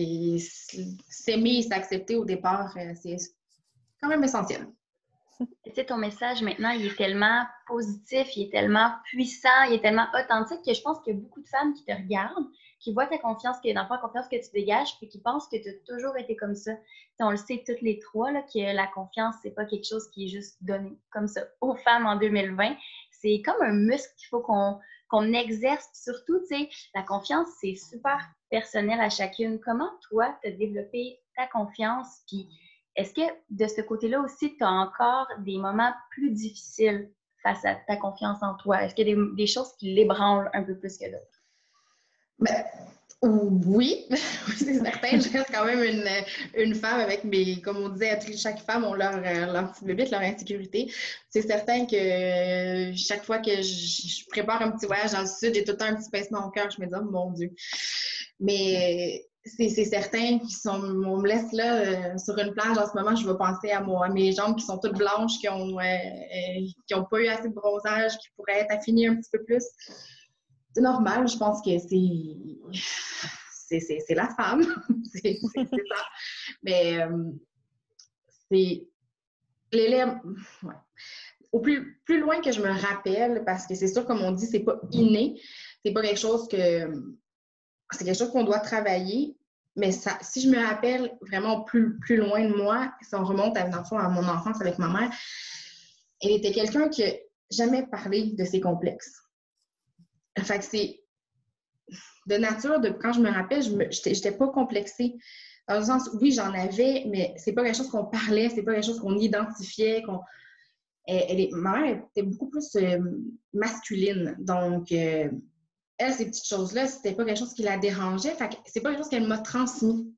s'aimer et s'accepter au départ, euh, c'est quand même essentiel. Tu ton message maintenant, il est tellement positif, il est tellement puissant, il est tellement authentique que je pense qu'il y a beaucoup de femmes qui te regardent, qui voient ta confiance, qui dans la confiance que tu dégages, puis qui pensent que tu as toujours été comme ça. on le sait toutes les trois, que la confiance, c'est pas quelque chose qui est juste donné comme ça aux femmes en 2020. c'est comme un muscle qu'il faut qu'on exerce. Surtout, tu la confiance, c'est super personnel à chacune. Comment toi, tu as développé ta confiance? Puis est-ce que de ce côté-là aussi, tu as encore des moments plus difficiles face à ta confiance en toi? Est-ce qu'il y a des, choses qui l'ébranlent un peu plus que d'autres? Ben, oui, c'est certain. Je reste quand même une, une, femme avec mes, comme on disait, chaque femme a leur, leur petit leur insécurité. C'est certain que chaque fois que je, prépare un petit voyage dans le sud, j'ai tout le temps un petit pincement au cœur. Je me dis, oh mon Dieu. Mais c'est certain qu'on me laisse là euh, sur une plage en ce moment, je vais penser à, moi, à mes jambes qui sont toutes blanches, qui n'ont euh, euh, qui ont pas eu assez de bronzage, qui pourraient être affinées un petit peu plus. C'est normal, je pense que c'est c'est la femme. c'est ça. Mais c'est l'élève. Au plus, plus loin que je me rappelle, parce que c'est sûr, comme on dit, c'est pas inné. C'est pas quelque chose que c'est quelque chose qu'on doit travailler. Mais ça, si je me rappelle vraiment plus, plus loin de moi, si on remonte à, mon enfance avec ma mère, elle était quelqu'un qui n'a jamais parlé de ses complexes. Fait que c'est de nature, de, quand je me rappelle, je n'étais pas complexée. Dans le sens, oui, j'en avais, mais c'est pas quelque chose qu'on parlait, c'est pas quelque chose qu'on identifiait. elle, est, ma mère était beaucoup plus euh, masculine. Donc, euh, elle, ces petites choses-là, c'était pas quelque chose qui la dérangeait. Fait c'est pas quelque chose qu'elle m'a transmis.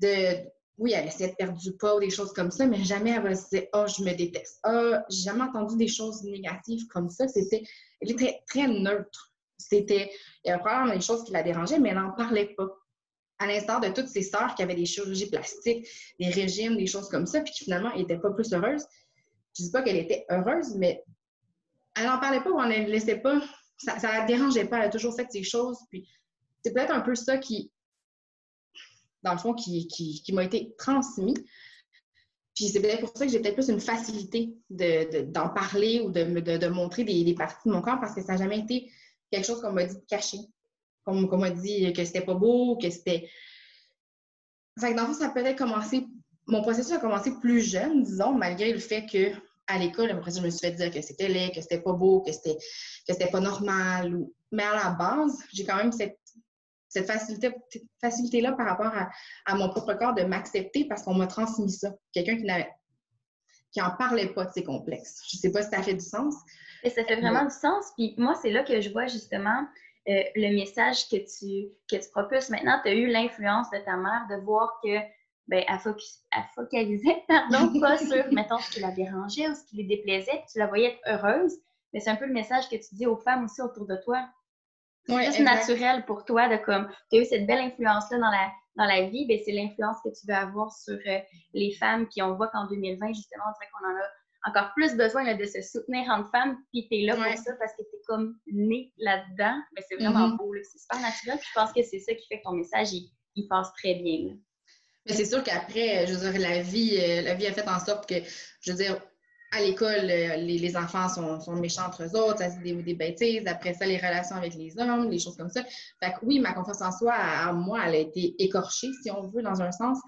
De, oui, elle essayait de perdre du poids ou des choses comme ça, mais jamais elle va se dire Oh, je me déteste. Oh, j'ai jamais entendu des choses négatives comme ça. C'était, elle était très, neutre. C'était, il y avait probablement des choses qui la dérangeaient, mais elle n'en parlait pas. À l'instar de toutes ses sœurs qui avaient des chirurgies plastiques, des régimes, des choses comme ça, puis qui finalement n'étaient pas plus heureuses. Je dis pas qu'elle était heureuse, mais elle n'en parlait pas ou elle ne laissait pas ça ne la dérangeait pas. Elle a toujours fait ses choses. Puis c'est peut-être un peu ça qui, dans le fond, qui, m'a été transmis. Puis c'est peut-être pour ça que j'ai peut-être plus une facilité d'en parler ou de, de, montrer des, parties de mon corps parce que ça n'a jamais été quelque chose qu'on m'a dit de cacher. Qu'on m'a dit que c'était pas beau, que c'était. Fait que dans le fond, ça peut-être commencé. Mon processus a commencé plus jeune, disons, malgré le fait que à l'école, après je me suis fait dire que c'était laid, que c'était pas beau, que c'était que c'était pas normal. Mais à la base, j'ai quand même cette, cette facilité, facilité là par rapport à, mon propre corps de m'accepter parce qu'on m'a transmis ça. Quelqu'un qui n'avait qui en parlait pas de ses complexes. Je sais pas si ça fait du sens. Et ça fait vraiment du sens. Puis moi, c'est là que je vois justement euh, le message que tu, que tu propulses. Maintenant, tu as eu l'influence de ta mère de voir que ben, elle, focalisait pardon, pas sur, mettons, ce qui la dérangeait ou ce qui lui déplaisait, tu la voyais être heureuse, mais c'est un peu le message que tu dis aux femmes aussi autour de toi. C'est juste naturel pour toi de comme, tu as eu cette belle influence-là dans la, dans la vie, ben, c'est l'influence que tu veux avoir sur euh, les femmes, puis on voit qu'en 2020, justement, on dirait qu'on en a encore plus besoin de se soutenir entre femmes, puis tu es là pour ça parce que tu es comme né là-dedans, mais c'est vraiment mm-hmm. beau, c'est super naturel, je pense que c'est ça qui fait que ton message, il, passe très bien. Mais c'est sûr qu'après, je veux dire, la vie, euh, la vie a fait en sorte que, je veux dire, à l'école, euh, les, enfants sont, méchants entre eux autres, ça se des, des bêtises. Après ça, les relations avec les hommes, les choses comme ça. Fait que oui, ma confiance en soi, à, moi, elle a été écorchée, si on veut, dans un sens.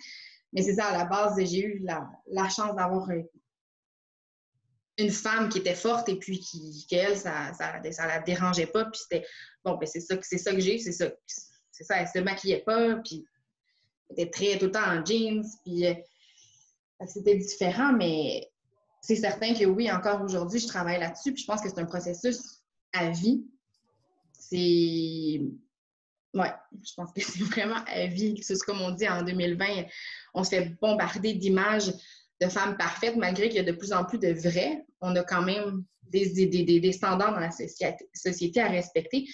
Mais c'est ça, à la base, j'ai eu la, chance d'avoir une femme qui était forte et puis qui, qu'elle, ça, ça, ça, la dérangeait pas. Puis c'était, bon, ben c'est ça, c'est ça que j'ai, c'est ça. C'est ça, elle se maquillait pas, puis était très tout le temps en jeans, puis euh, c'était différent, mais c'est certain que oui, encore aujourd'hui, je travaille là-dessus, puis je pense que c'est un processus à vie. C'est. Ouais, je pense que c'est vraiment à vie. C'est comme on dit en 2020, on se fait bombarder d'images de femmes parfaites, malgré qu'il y a de plus en plus de vrais. On a quand même des, des, des standards dans la société à respecter.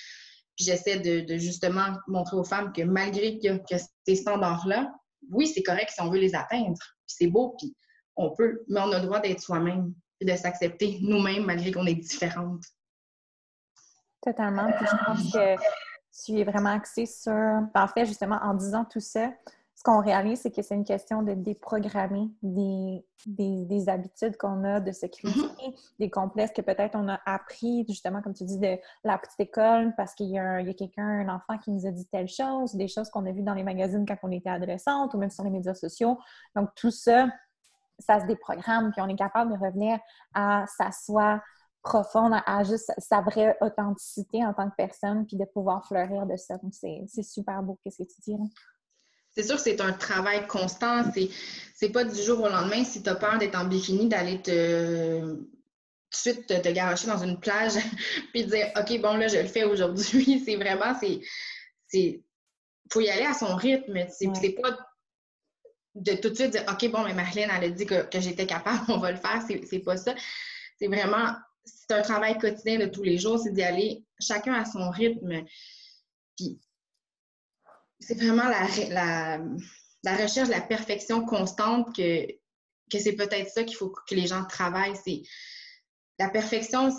Puis j'essaie de, justement montrer aux femmes que malgré que, ces standards-là, oui, c'est correct si on veut les atteindre. Puis c'est beau, puis on peut, mais on a le droit d'être soi-même et de s'accepter nous-mêmes malgré qu'on est différentes. Totalement. Puis je pense que tu es vraiment axée sur, en fait, justement, en disant tout ça, ce qu'on réalise, c'est que c'est une question de déprogrammer des, des, habitudes qu'on a, de se critiquer, mm-hmm. des complexes que peut-être on a appris, justement, comme tu dis, de la petite école, parce qu'il y a, quelqu'un, un enfant qui nous a dit telle chose, des choses qu'on a vues dans les magazines quand on était adolescente ou même sur les médias sociaux. Donc, tout ça, ça se déprogramme, puis on est capable de revenir à s'asseoir profonde à, juste sa vraie authenticité en tant que personne, puis de pouvoir fleurir de ça. Donc, c'est super beau. Qu'est-ce que tu dis? C'est sûr que c'est un travail constant. C'est pas du jour au lendemain. Si tu as peur d'être en bikini, d'aller te tout de suite te, te garocher dans une plage puis dire OK, bon, là, je le fais aujourd'hui. C'est vraiment, c'est. Il faut y aller à son rythme. C'est pas de tout de suite dire OK, bon, mais Marlène, elle a dit que, j'étais capable, on va le faire. C'est pas ça. C'est vraiment. C'est un travail quotidien de tous les jours, c'est d'y aller chacun à son rythme. Puis c'est vraiment la, la, recherche de la perfection constante que, que c'est peut-être ça qu'il faut que les gens travaillent. C'est la perfection,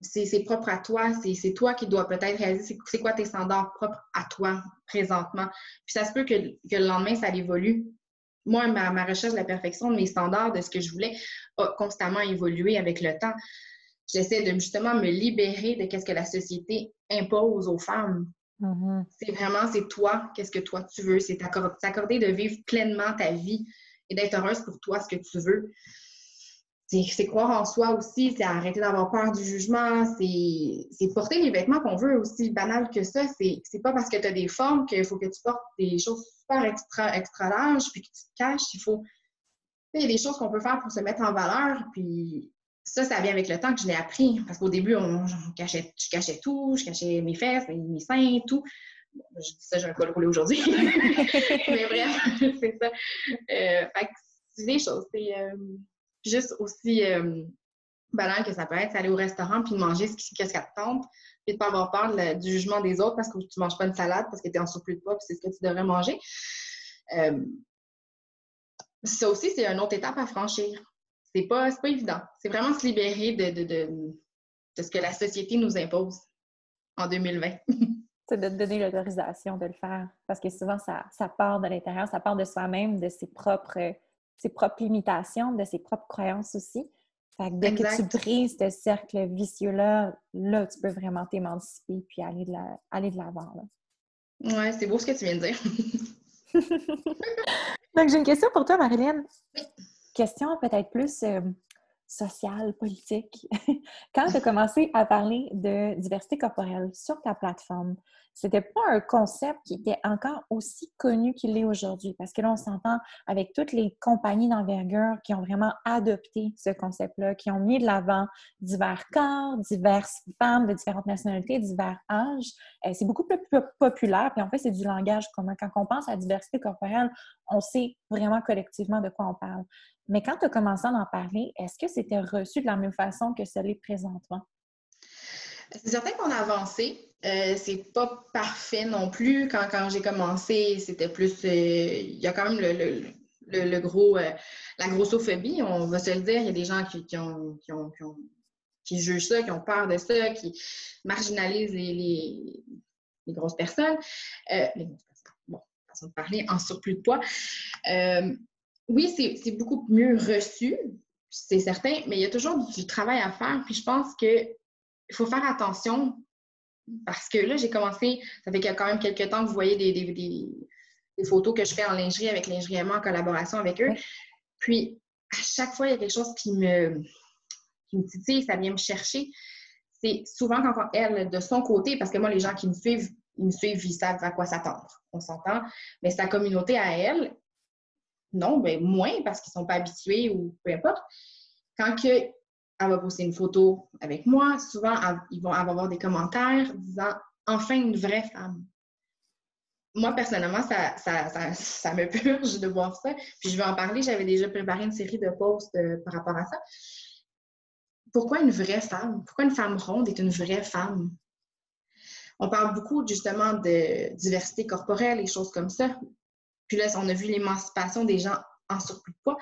c'est propre à toi. C'est toi qui dois peut-être réaliser c'est quoi tes standards propres à toi présentement. Puis ça se peut que, que le lendemain, ça évolue. Moi, ma, recherche de la perfection, mes standards de ce que je voulais, a constamment évolué avec le temps. J'essaie de justement me libérer de ce que la société impose aux femmes. Mm-hmm. C'est vraiment, c'est toi, qu'est-ce que toi tu veux. C'est t'accorder de vivre pleinement ta vie et d'être heureuse pour toi, ce que tu veux c'est croire en soi aussi, c'est arrêter d'avoir peur du jugement, c'est porter les vêtements qu'on veut aussi banal que ça. C'est pas parce que tu as des formes qu'il faut que tu portes des choses super extra, extra larges puis que tu te caches. Il faut. Il y a des choses qu'on peut faire pour se mettre en valeur, puis ça, ça vient avec le temps que je l'ai appris. Parce qu'au début, je cachais tout, je cachais mes fesses, mes, seins, tout. je dis ça, j'ai un col roulé aujourd'hui. Mais bref, c'est ça. Euh, fait que c'est des choses. C'est. Euh, juste aussi euh, banal que ça peut être, aller au restaurant puis manger ce qui, te tente, puis de pas avoir peur du jugement des autres parce que tu manges pas une salade parce que tu es en surplus de poids puis c'est ce que tu devrais manger. Euh, ça aussi, c'est une autre étape à franchir. C'est pas, pas évident. C'est vraiment se libérer de, de, ce que la société nous impose en 2020. c'est de te donner l'autorisation de le faire. Parce que souvent, ça, ça part de l'intérieur, ça part de soi-même, de ses propres ses propres limitations, de ses propres croyances aussi. Fait que dès que tu brises ce cercle vicieux-là, là, tu peux vraiment t'émanciper puis aller de la, aller de l'avant. Ouais, c'est beau ce que tu viens de dire. Donc, j'ai une question pour toi, Marilyn. Question peut-être plus euh, sociale, politique. Quand tu as commencé à parler de diversité corporelle sur ta plateforme, c'était pas un concept qui était encore aussi connu qu'il l'est aujourd'hui. Parce que là, on s'entend avec toutes les compagnies d'envergure qui ont vraiment adopté ce concept-là, qui ont mis de l'avant divers corps, diverses femmes de différentes nationalités, divers âges. Euh, c'est beaucoup plus populaire. Puis en fait, c'est du langage commun. Quand on pense à diversité corporelle, on sait vraiment collectivement de quoi on parle. Mais quand tu as commencé à en parler, est-ce que c'était reçu de la même façon que ça l'est présentement? C'est certain qu'on a avancé. Euh, c'est pas parfait non plus. Quand, quand j'ai commencé, c'était plus. Euh, il y a quand même le, gros, euh, la grossophobie, on va se le dire. Il y a des gens qui, ont, qui, jugent ça, qui ont peur de ça, qui marginalisent les, les, grosses personnes. les personnes. Bon, façon de parler, en surplus de poids. oui, c'est beaucoup mieux reçu, c'est certain, mais il y a toujours du travail à faire. Puis je pense que il faut faire attention parce que là, j'ai commencé, ça fait quand même quelques temps que vous voyez des, des, photos que je fais en lingerie avec Lingerie en collaboration avec eux. Puis, à chaque fois, il y a quelque chose qui me, qui me titille, ça vient me chercher. C'est souvent quand elle, de son côté, parce que moi, les gens qui me suivent, ils me suivent, ils savent à quoi s'attendre. On s'entend. Mais sa communauté à elle, non, ben moins parce qu'ils ne sont pas habitués ou peu importe. Quand que elle va poster une photo avec moi. Souvent, ils vont avoir des commentaires disant enfin une vraie femme. Moi, personnellement, ça, ça, me purge de voir ça. Puis je vais en parler. J'avais déjà préparé une série de posts euh, par rapport à ça. Pourquoi une vraie femme? Pourquoi une femme ronde est une vraie femme? On parle beaucoup justement de diversité corporelle et choses comme ça. Puis là, on a vu l'émancipation des gens en surplus de poids.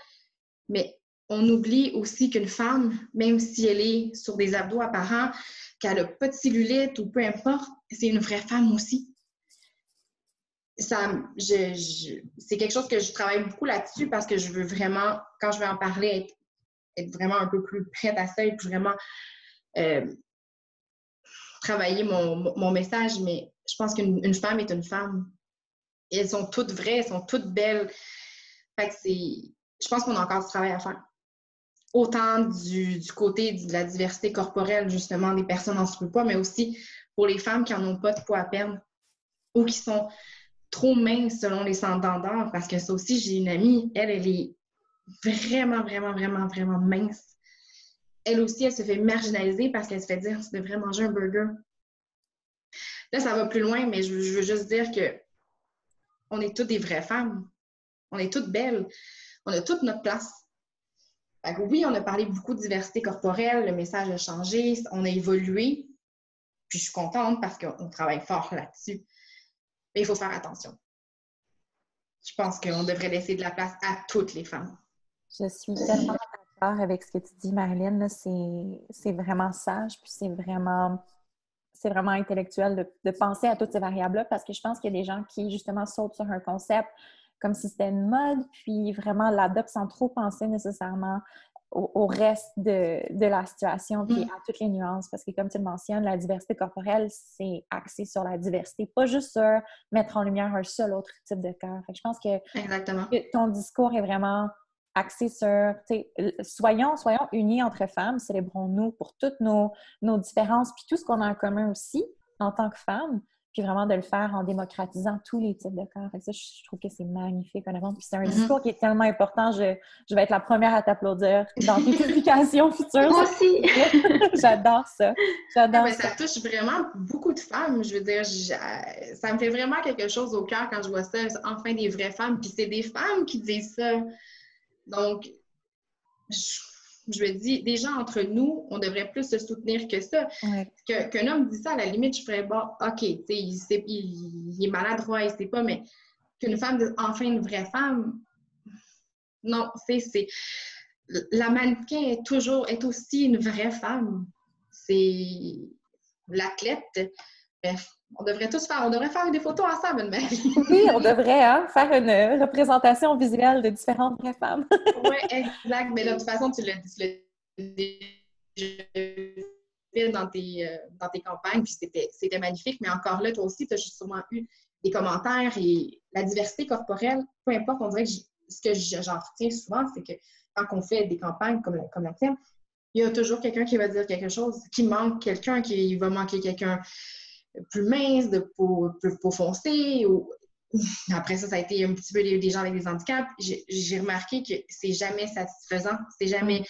Mais on oublie aussi qu'une femme, même si elle est sur des abdos apparents, qu'elle n'a pas de cellulite ou peu importe, c'est une vraie femme aussi. Ça, c'est quelque chose que je travaille beaucoup là-dessus parce que je veux vraiment, quand je vais en parler, être, vraiment un peu plus prête à ça et vraiment euh, travailler mon, message. Mais je pense qu'une femme est une femme. elles sont toutes vraies, elles sont toutes belles. Fait que c'est, je pense qu'on a encore du travail à faire autant du, côté de la diversité corporelle, justement, des personnes en surpoids, mais aussi pour les femmes qui n'en ont pas de poids à perdre ou qui sont trop minces selon les standards. Parce que ça aussi, j'ai une amie, elle, elle est vraiment, vraiment, vraiment, vraiment mince. Elle aussi, elle se fait marginaliser parce qu'elle se fait dire tu devrais manger un burger. Là, ça va plus loin, mais je, veux juste dire que on est toutes des vraies femmes. On est toutes belles. On a toute notre place. Oui, on a parlé beaucoup de diversité corporelle, le message a changé, on a évolué. Puis je suis contente parce qu'on travaille fort là-dessus. Mais il faut faire attention. Je pense qu'on devrait laisser de la place à toutes les femmes. Je suis tellement d'accord avec ce que tu dis, Marilyn. C'est vraiment sage, puis c'est vraiment c'est vraiment intellectuel de, penser à toutes ces variables-là parce que je pense qu'il y a des gens qui, justement, sautent sur un concept comme si c'était une mode, puis vraiment l'adoptent sans trop penser nécessairement au, reste de, la situation, puis mm. à toutes les nuances. Parce que, comme tu le mentionnes, la diversité corporelle, c'est axé sur la diversité, pas juste sur mettre en lumière un seul autre type de corps. je pense que, que ton discours est vraiment axé sur, soyons, soyons unis entre femmes, célébrons-nous pour toutes nos, nos différences, puis tout ce qu'on a en commun aussi en tant que femmes, puis vraiment de le faire en démocratisant tous les types de corps. ça, je trouve que c'est magnifique, honnêtement. Puis c'est un mm-hmm. discours qui est tellement important. Je, je vais être la première à t'applaudir dans tes publications futures. Moi aussi! J'adore ça. J'adore ah, ça. Ça touche vraiment beaucoup de femmes. Je veux dire, ça me fait vraiment quelque chose au cœur quand je vois ça. Enfin, des vraies femmes. Puis c'est des femmes qui disent ça. Donc, je, me dis, déjà entre nous, on devrait plus se soutenir que ça. Qu'un homme dit ça, à la limite, je ferais, bon, OK, il, il, il, est maladroit, il sait pas, mais qu'une femme dise enfin une vraie femme, non, c'est. La mannequin est toujours, est aussi une vraie femme. C'est l'athlète. Bref, on devrait tous faire, on devrait faire des photos ensemble, mais... oui, on devrait hein, faire une représentation visuelle de différentes vraies femmes. oui, exact. Mais de toute façon, tu l'as dit dans tes, euh, dans tes campagnes, puis c'était magnifique. Mais encore là, toi aussi, tu as sûrement eu des commentaires et la diversité corporelle, peu importe, on dirait que ce que j'en retiens souvent, c'est que quand on fait des campagnes comme comme la tienne, il y a toujours quelqu'un qui va dire quelque chose, qui manque quelqu'un, qui va manquer quelqu'un plus mince, de peau plus peau foncée. Ou... Après ça, ça a été un petit peu des gens avec des handicaps. J'ai remarqué que c'est jamais satisfaisant. C'est jamais.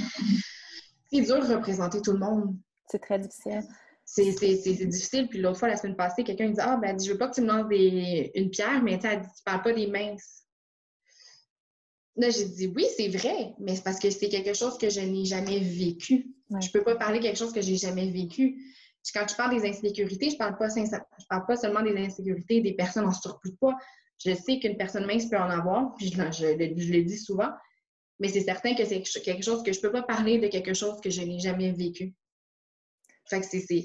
C'est dur de représenter tout le monde. C'est très difficile. C'est difficile. Puis l'autre fois, la semaine passée, quelqu'un dit Ah, ben, je veux pas que tu me lances des... une pierre, mais tu parles pas des minces. Là, j'ai dit oui, c'est vrai, mais c'est parce que c'est quelque chose que je n'ai jamais vécu. Je peux pas parler quelque chose que j'ai jamais vécu quand je parle des insécurités, je ne parle, pas, parle pas seulement des insécurités des personnes en surplus de poids. Je sais qu'une personne mince peut en avoir, puis je, le dis souvent, mais c'est certain que c'est quelque chose que je ne peux pas parler de quelque chose que je n'ai jamais vécu. Fait que c'est.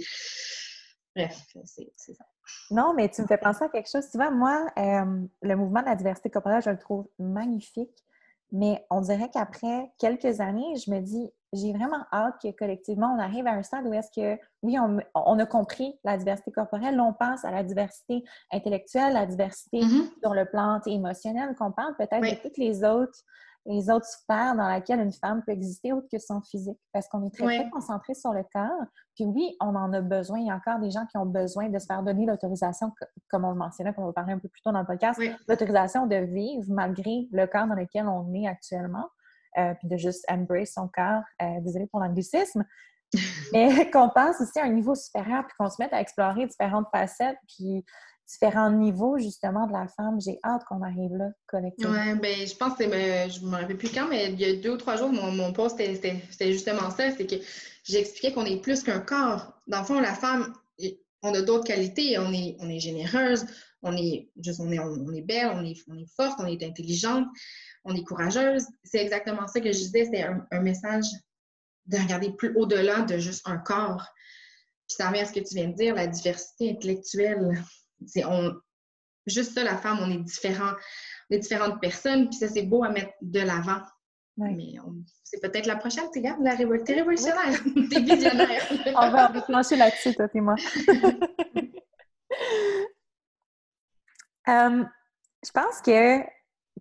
Bref, c'est ça. Non, mais tu me fais penser à quelque chose. Tu vois, moi, euh, le mouvement de la diversité corporelle, je le trouve magnifique. Mais on dirait qu'après quelques années, je me dis, j'ai vraiment hâte que collectivement, on arrive à un stade où est-ce que, oui, on, a compris la diversité corporelle, on pense à la diversité intellectuelle, la diversité mm-hmm. sur le plan émotionnel, qu'on parle peut-être de toutes les autres les autres sphères dans lesquelles une femme peut exister autre que son physique. Parce qu'on est très, très concentré sur le corps. Puis oui, on en a besoin. Il y a encore des gens qui ont besoin de se faire donner l'autorisation, comme on le mentionnait, comme on va parler un peu plus tôt dans le podcast, l'autorisation de vivre malgré le corps dans lequel on est actuellement. Euh, puis de juste embrace son corps. Euh, désolée pour l'anglicisme. Mais qu'on passe aussi à un niveau supérieur, puis qu'on se mette à explorer différentes facettes, puis différents niveaux justement de la femme. J'ai hâte qu'on arrive là collectivement. Oui, ben je pense que c'est, je ne me rappelle plus quand, mais il y a deux ou trois jours, mon, mon post, c'était justement ça, c'est que j'expliquais qu'on est plus qu'un corps. Dans le fond, la femme, on a d'autres qualités, on est, on est généreuse, on est, juste, on est, on est belle, on est, on est forte, on est intelligente, on est courageuse. C'est exactement ça que je disais, c'est un, un, message de regarder plus au-delà de juste un corps. Puis ça revient à ce que tu viens de dire, la diversité intellectuelle on, juste ça, la femme, on est différents, on est différentes personnes, puis ça, c'est beau à mettre de l'avant. Mais c'est peut-être la prochaine, tu regardes, la révolution. T'es révolutionnaire, t'es visionnaire. on va plancher là-dessus, toi et moi. Euh, je pense que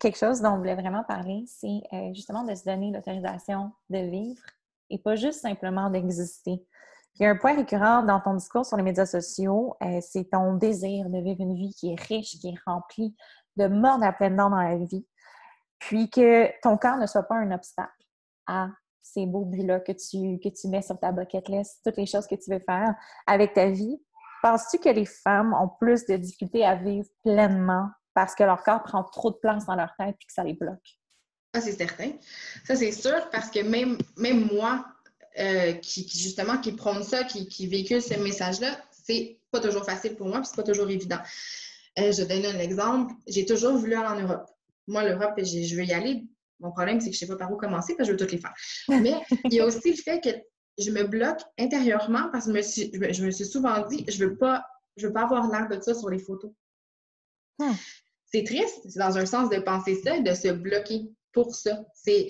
quelque chose dont on voulait vraiment parler, c'est euh, justement de se donner l'autorisation de vivre et pas juste simplement d'exister. Il y a un point récurrent dans ton discours sur les médias sociaux, euh, c'est ton désir de vivre une vie qui est riche, qui est remplie, de mordre à dans la vie, puis que ton corps ne soit pas un obstacle à ces beaux buts-là que tu, que tu mets sur ta bucket list, toutes les choses que tu veux faire avec ta vie. Penses-tu que les femmes ont plus de difficultés à vivre pleinement parce que leur corps prend trop de place dans leur tête et que ça les bloque? Ça, c'est certain. Ça, c'est sûr parce que même, même moi, euh, qui, justement qui prône ça, qui, qui véhicule ce message-là, c'est pas toujours facile pour moi, puis c'est pas toujours évident. Euh, je donne un exemple. J'ai toujours voulu aller en Europe. Moi, l'Europe, je veux y aller. Mon problème, c'est que je sais pas par où commencer parce que je veux toutes les faire. Mais il y a aussi le fait que je me bloque intérieurement parce que je me suis, je me, suis souvent dit, je ne veux, pas, je veux pas avoir l'air de ça sur les photos. Hmm. C'est triste, c'est dans un sens de penser ça, de se bloquer pour ça. C'est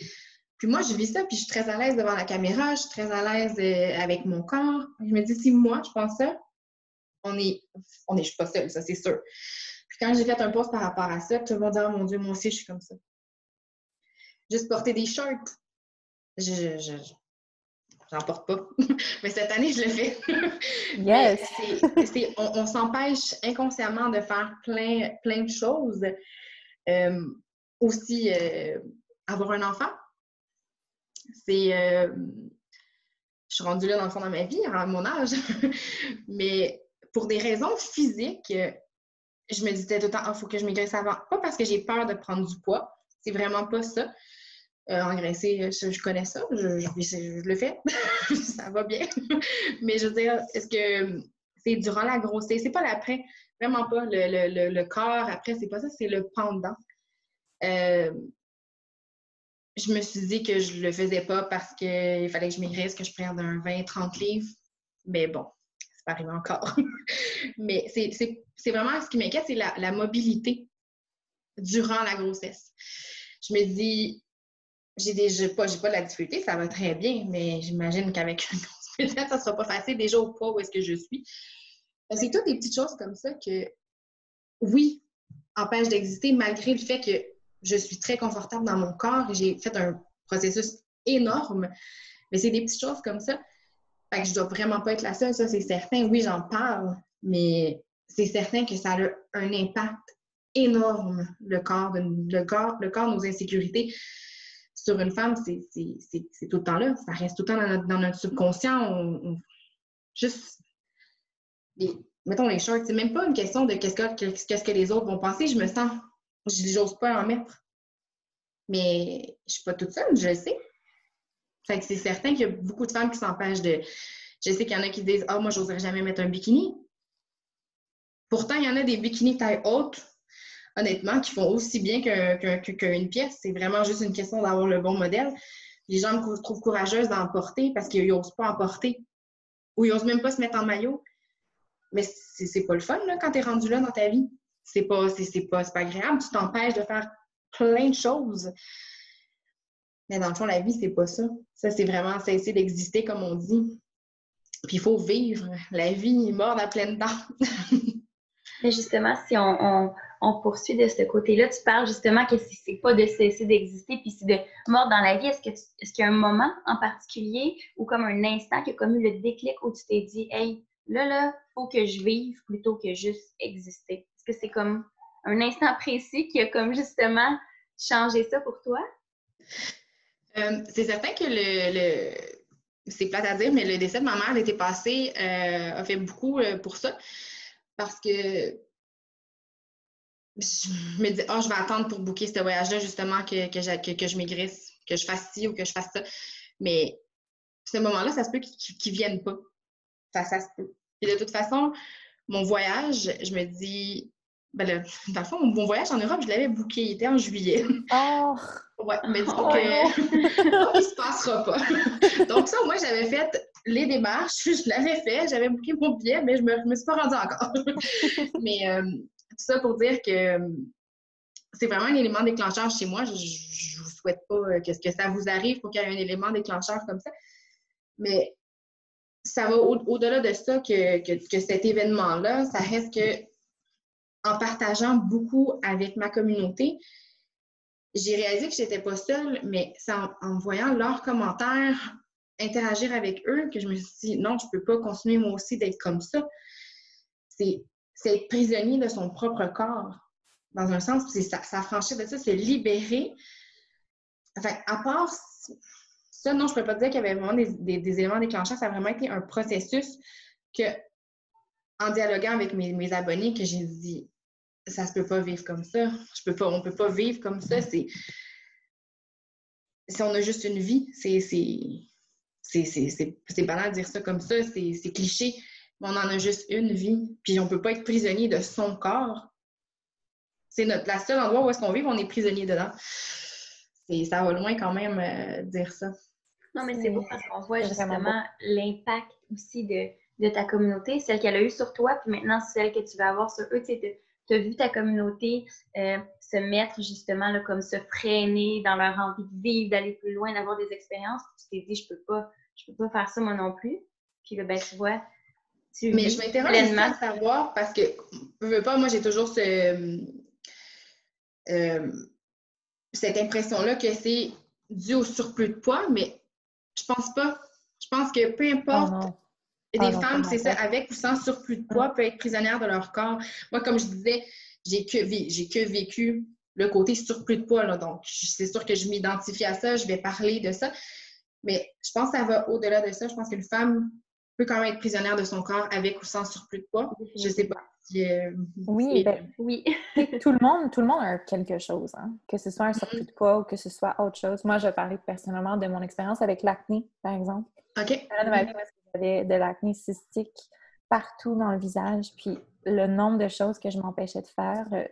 puis moi, je vis ça, puis je suis très à l'aise devant la caméra, je suis très à l'aise euh, avec mon corps. Je me dis, si moi, je pense ça, on est, on est, je suis pas seule, ça, c'est sûr. Puis quand j'ai fait un post par rapport à ça, tout le monde dit, oh mon Dieu, moi aussi, je suis comme ça. Juste porter des shirts. Je, je, j'en porte pas. Mais cette année, je le fais. yes! on, s'empêche inconsciemment de faire plein, plein de choses. Euh, aussi, euh, avoir un enfant, c'est. Euh, je suis rendue là dans le fond dans ma vie, à mon âge. Mais pour des raisons physiques, je me disais tout le temps, il ah, faut que je maigrisse avant. Pas parce que j'ai peur de prendre du poids, c'est vraiment pas ça. Euh, engraisser, je, connais ça, je, le fais, ça va bien. Mais je veux dire, est-ce que c'est durant la grossesse? C'est pas l'après, vraiment pas. Le, corps après, c'est pas ça, c'est le pendant. Euh, je me suis dit que je le faisais pas parce qu'il fallait que je maigrisse, que je prenne un 20-30 livres. Mais bon, c'est pas arrivé encore. Mais c'est vraiment ce qui m'inquiète, c'est la, mobilité durant la grossesse. Je me dis, j'ai déjà pas, pas de la difficulté, ça va très bien, mais j'imagine qu'avec une grosse ça sera pas facile déjà au poids où est-ce que je suis. C'est toutes des petites choses comme ça que, oui, empêchent d'exister malgré le fait que je suis très confortable dans mon corps et j'ai fait un processus énorme. Mais c'est des petites choses comme ça. Fait que je dois vraiment pas être la seule, ça c'est certain. Oui, j'en parle, mais c'est certain que ça a un impact énorme, le corps, le corps, le corps, nos insécurités. Sur une femme, c'est tout le temps là. Ça reste tout le temps dans notre, subconscient. juste. mettons les shorts, c'est même pas une question de qu'est-ce que, les autres vont penser. Je me sens j'ose pas en mettre. Mais je suis pas toute seule, je le sais. Fait que c'est certain qu'il y a beaucoup de femmes qui s'empêchent de. Je sais qu'il y en a qui disent Ah, oh, moi, j'oserais jamais mettre un bikini. Pourtant, il y en a des bikinis taille haute, honnêtement, qui font aussi bien qu'une pièce. C'est vraiment juste une question d'avoir le bon modèle. Les gens me trouvent courageuse d'en porter parce qu'ils n'osent pas en porter. Ou ils n'osent même pas se mettre en maillot. Mais c'est pas le fun quand tu es rendu là dans ta vie c'est pas, pas, pas agréable. Tu t'empêches de faire plein de choses. Mais dans le fond, la vie, c'est pas ça. Ça, c'est vraiment cesser d'exister, comme on dit. Puis il faut vivre. La vie est morte à pleine dents. Mais justement, si on, poursuit de ce côté-là, tu parles justement que c'est pas de cesser d'exister, puis c'est de mort dans la vie. Est-ce, que est-ce qu'il y a un moment en particulier ou comme un instant qui a comme eu le déclic où tu t'es dit, hey, là, là, faut que je vive plutôt que juste exister? Est-ce que c'est comme un instant précis qui a comme justement changé ça pour toi? Euh, c'est certain que le, c'est plate à dire, mais le décès de ma mère l'été passé euh, a fait beaucoup euh, pour ça. Parce que je me dis, oh, je vais attendre pour booker ce voyage-là, justement, que, que, que, je maigrisse, que je fasse ci ou que je fasse ça. Mais ce moment-là, ça se peut qu'ils ne viennent pas. Ça, ça se peut. Et de toute façon, mon voyage, je me dis, ben le, dans le fond, mon voyage en Europe, je l'avais booké, il était en juillet. Oh! Ouais, mais disons oh, que il se passera pas. Donc ça, moi, j'avais fait les démarches, je l'avais fait, j'avais booké mon billet, mais je me, me suis pas rendue encore. mais euh, ça pour dire que c'est vraiment un élément déclencheur chez moi. Je, ne vous souhaite pas que, que ça vous arrive pour qu'il y ait un élément déclencheur comme ça. Mais ça va au-delà de ça que, que, cet événement-là, ça reste que en partageant beaucoup avec ma communauté, j'ai réalisé que j'étais pas seule, mais c'est en, en voyant leurs commentaires, interagir avec eux, que je me suis dit, non, je peux pas continuer moi aussi d'être comme ça. C'est être prisonnier de son propre corps, dans un sens, c'est ça, ça franchir de ça, c'est libérer. Enfin, à part ça, non, je peux pas dire qu'il y avait vraiment des, éléments déclencheurs, ça a vraiment été un processus que, en dialoguant avec mes, abonnés, que j'ai dit, ça se peut pas vivre comme ça. Je peux pas, on peut pas vivre comme ça. C'est, si on a juste une vie, c'est c'est banal de dire ça comme ça, c'est cliché, on en a juste une vie, puis on peut pas être prisonnier de son corps. C'est notre la seule endroit où est-ce qu'on vit, on est prisonnier dedans. Ça va loin quand même euh, dire ça. Non, mais c'est beau parce qu'on voit justement l'impact aussi de, de, ta communauté, celle qu'elle a eue sur toi, puis maintenant celle que tu vas avoir sur eux. Tu as vu ta communauté euh, se mettre justement là, comme se freiner dans leur envie de vivre, d'aller plus loin, d'avoir des expériences. Tu t'es dit, je peux pas, je peux pas faire ça moi non plus. Puis là, ben, tu vois, tu Mais je m'interroge à savoir parce que, je veux pas, moi j'ai toujours ce, euh, cette impression-là que c'est dû au surplus de poids, mais je pense pas. Je pense que peu importe. Oh des oh femmes, c'est ça, avec ou sans surplus de poids, peuvent être prisonnières de leur corps. Moi, comme je disais, j'ai que, j'ai que vécu le côté surplus de poids. Là, donc, c'est sûr que je m'identifie à ça, je vais parler de ça. Mais je pense que ça va au-delà de ça. Je pense qu'une femme peut quand même être prisonnière de son corps avec ou sans surplus de poids. Je sais pas. Euh, oui, ben, oui. tout, le monde, tout le monde a quelque chose, hein? que ce soit un surplus de poids ou que ce soit autre chose. Moi, je vais parler personnellement de mon expérience avec l'acné, par exemple. OK. j'avais de l'acné cystique partout dans le visage, puis le nombre de choses que je m'empêchais de faire, euh,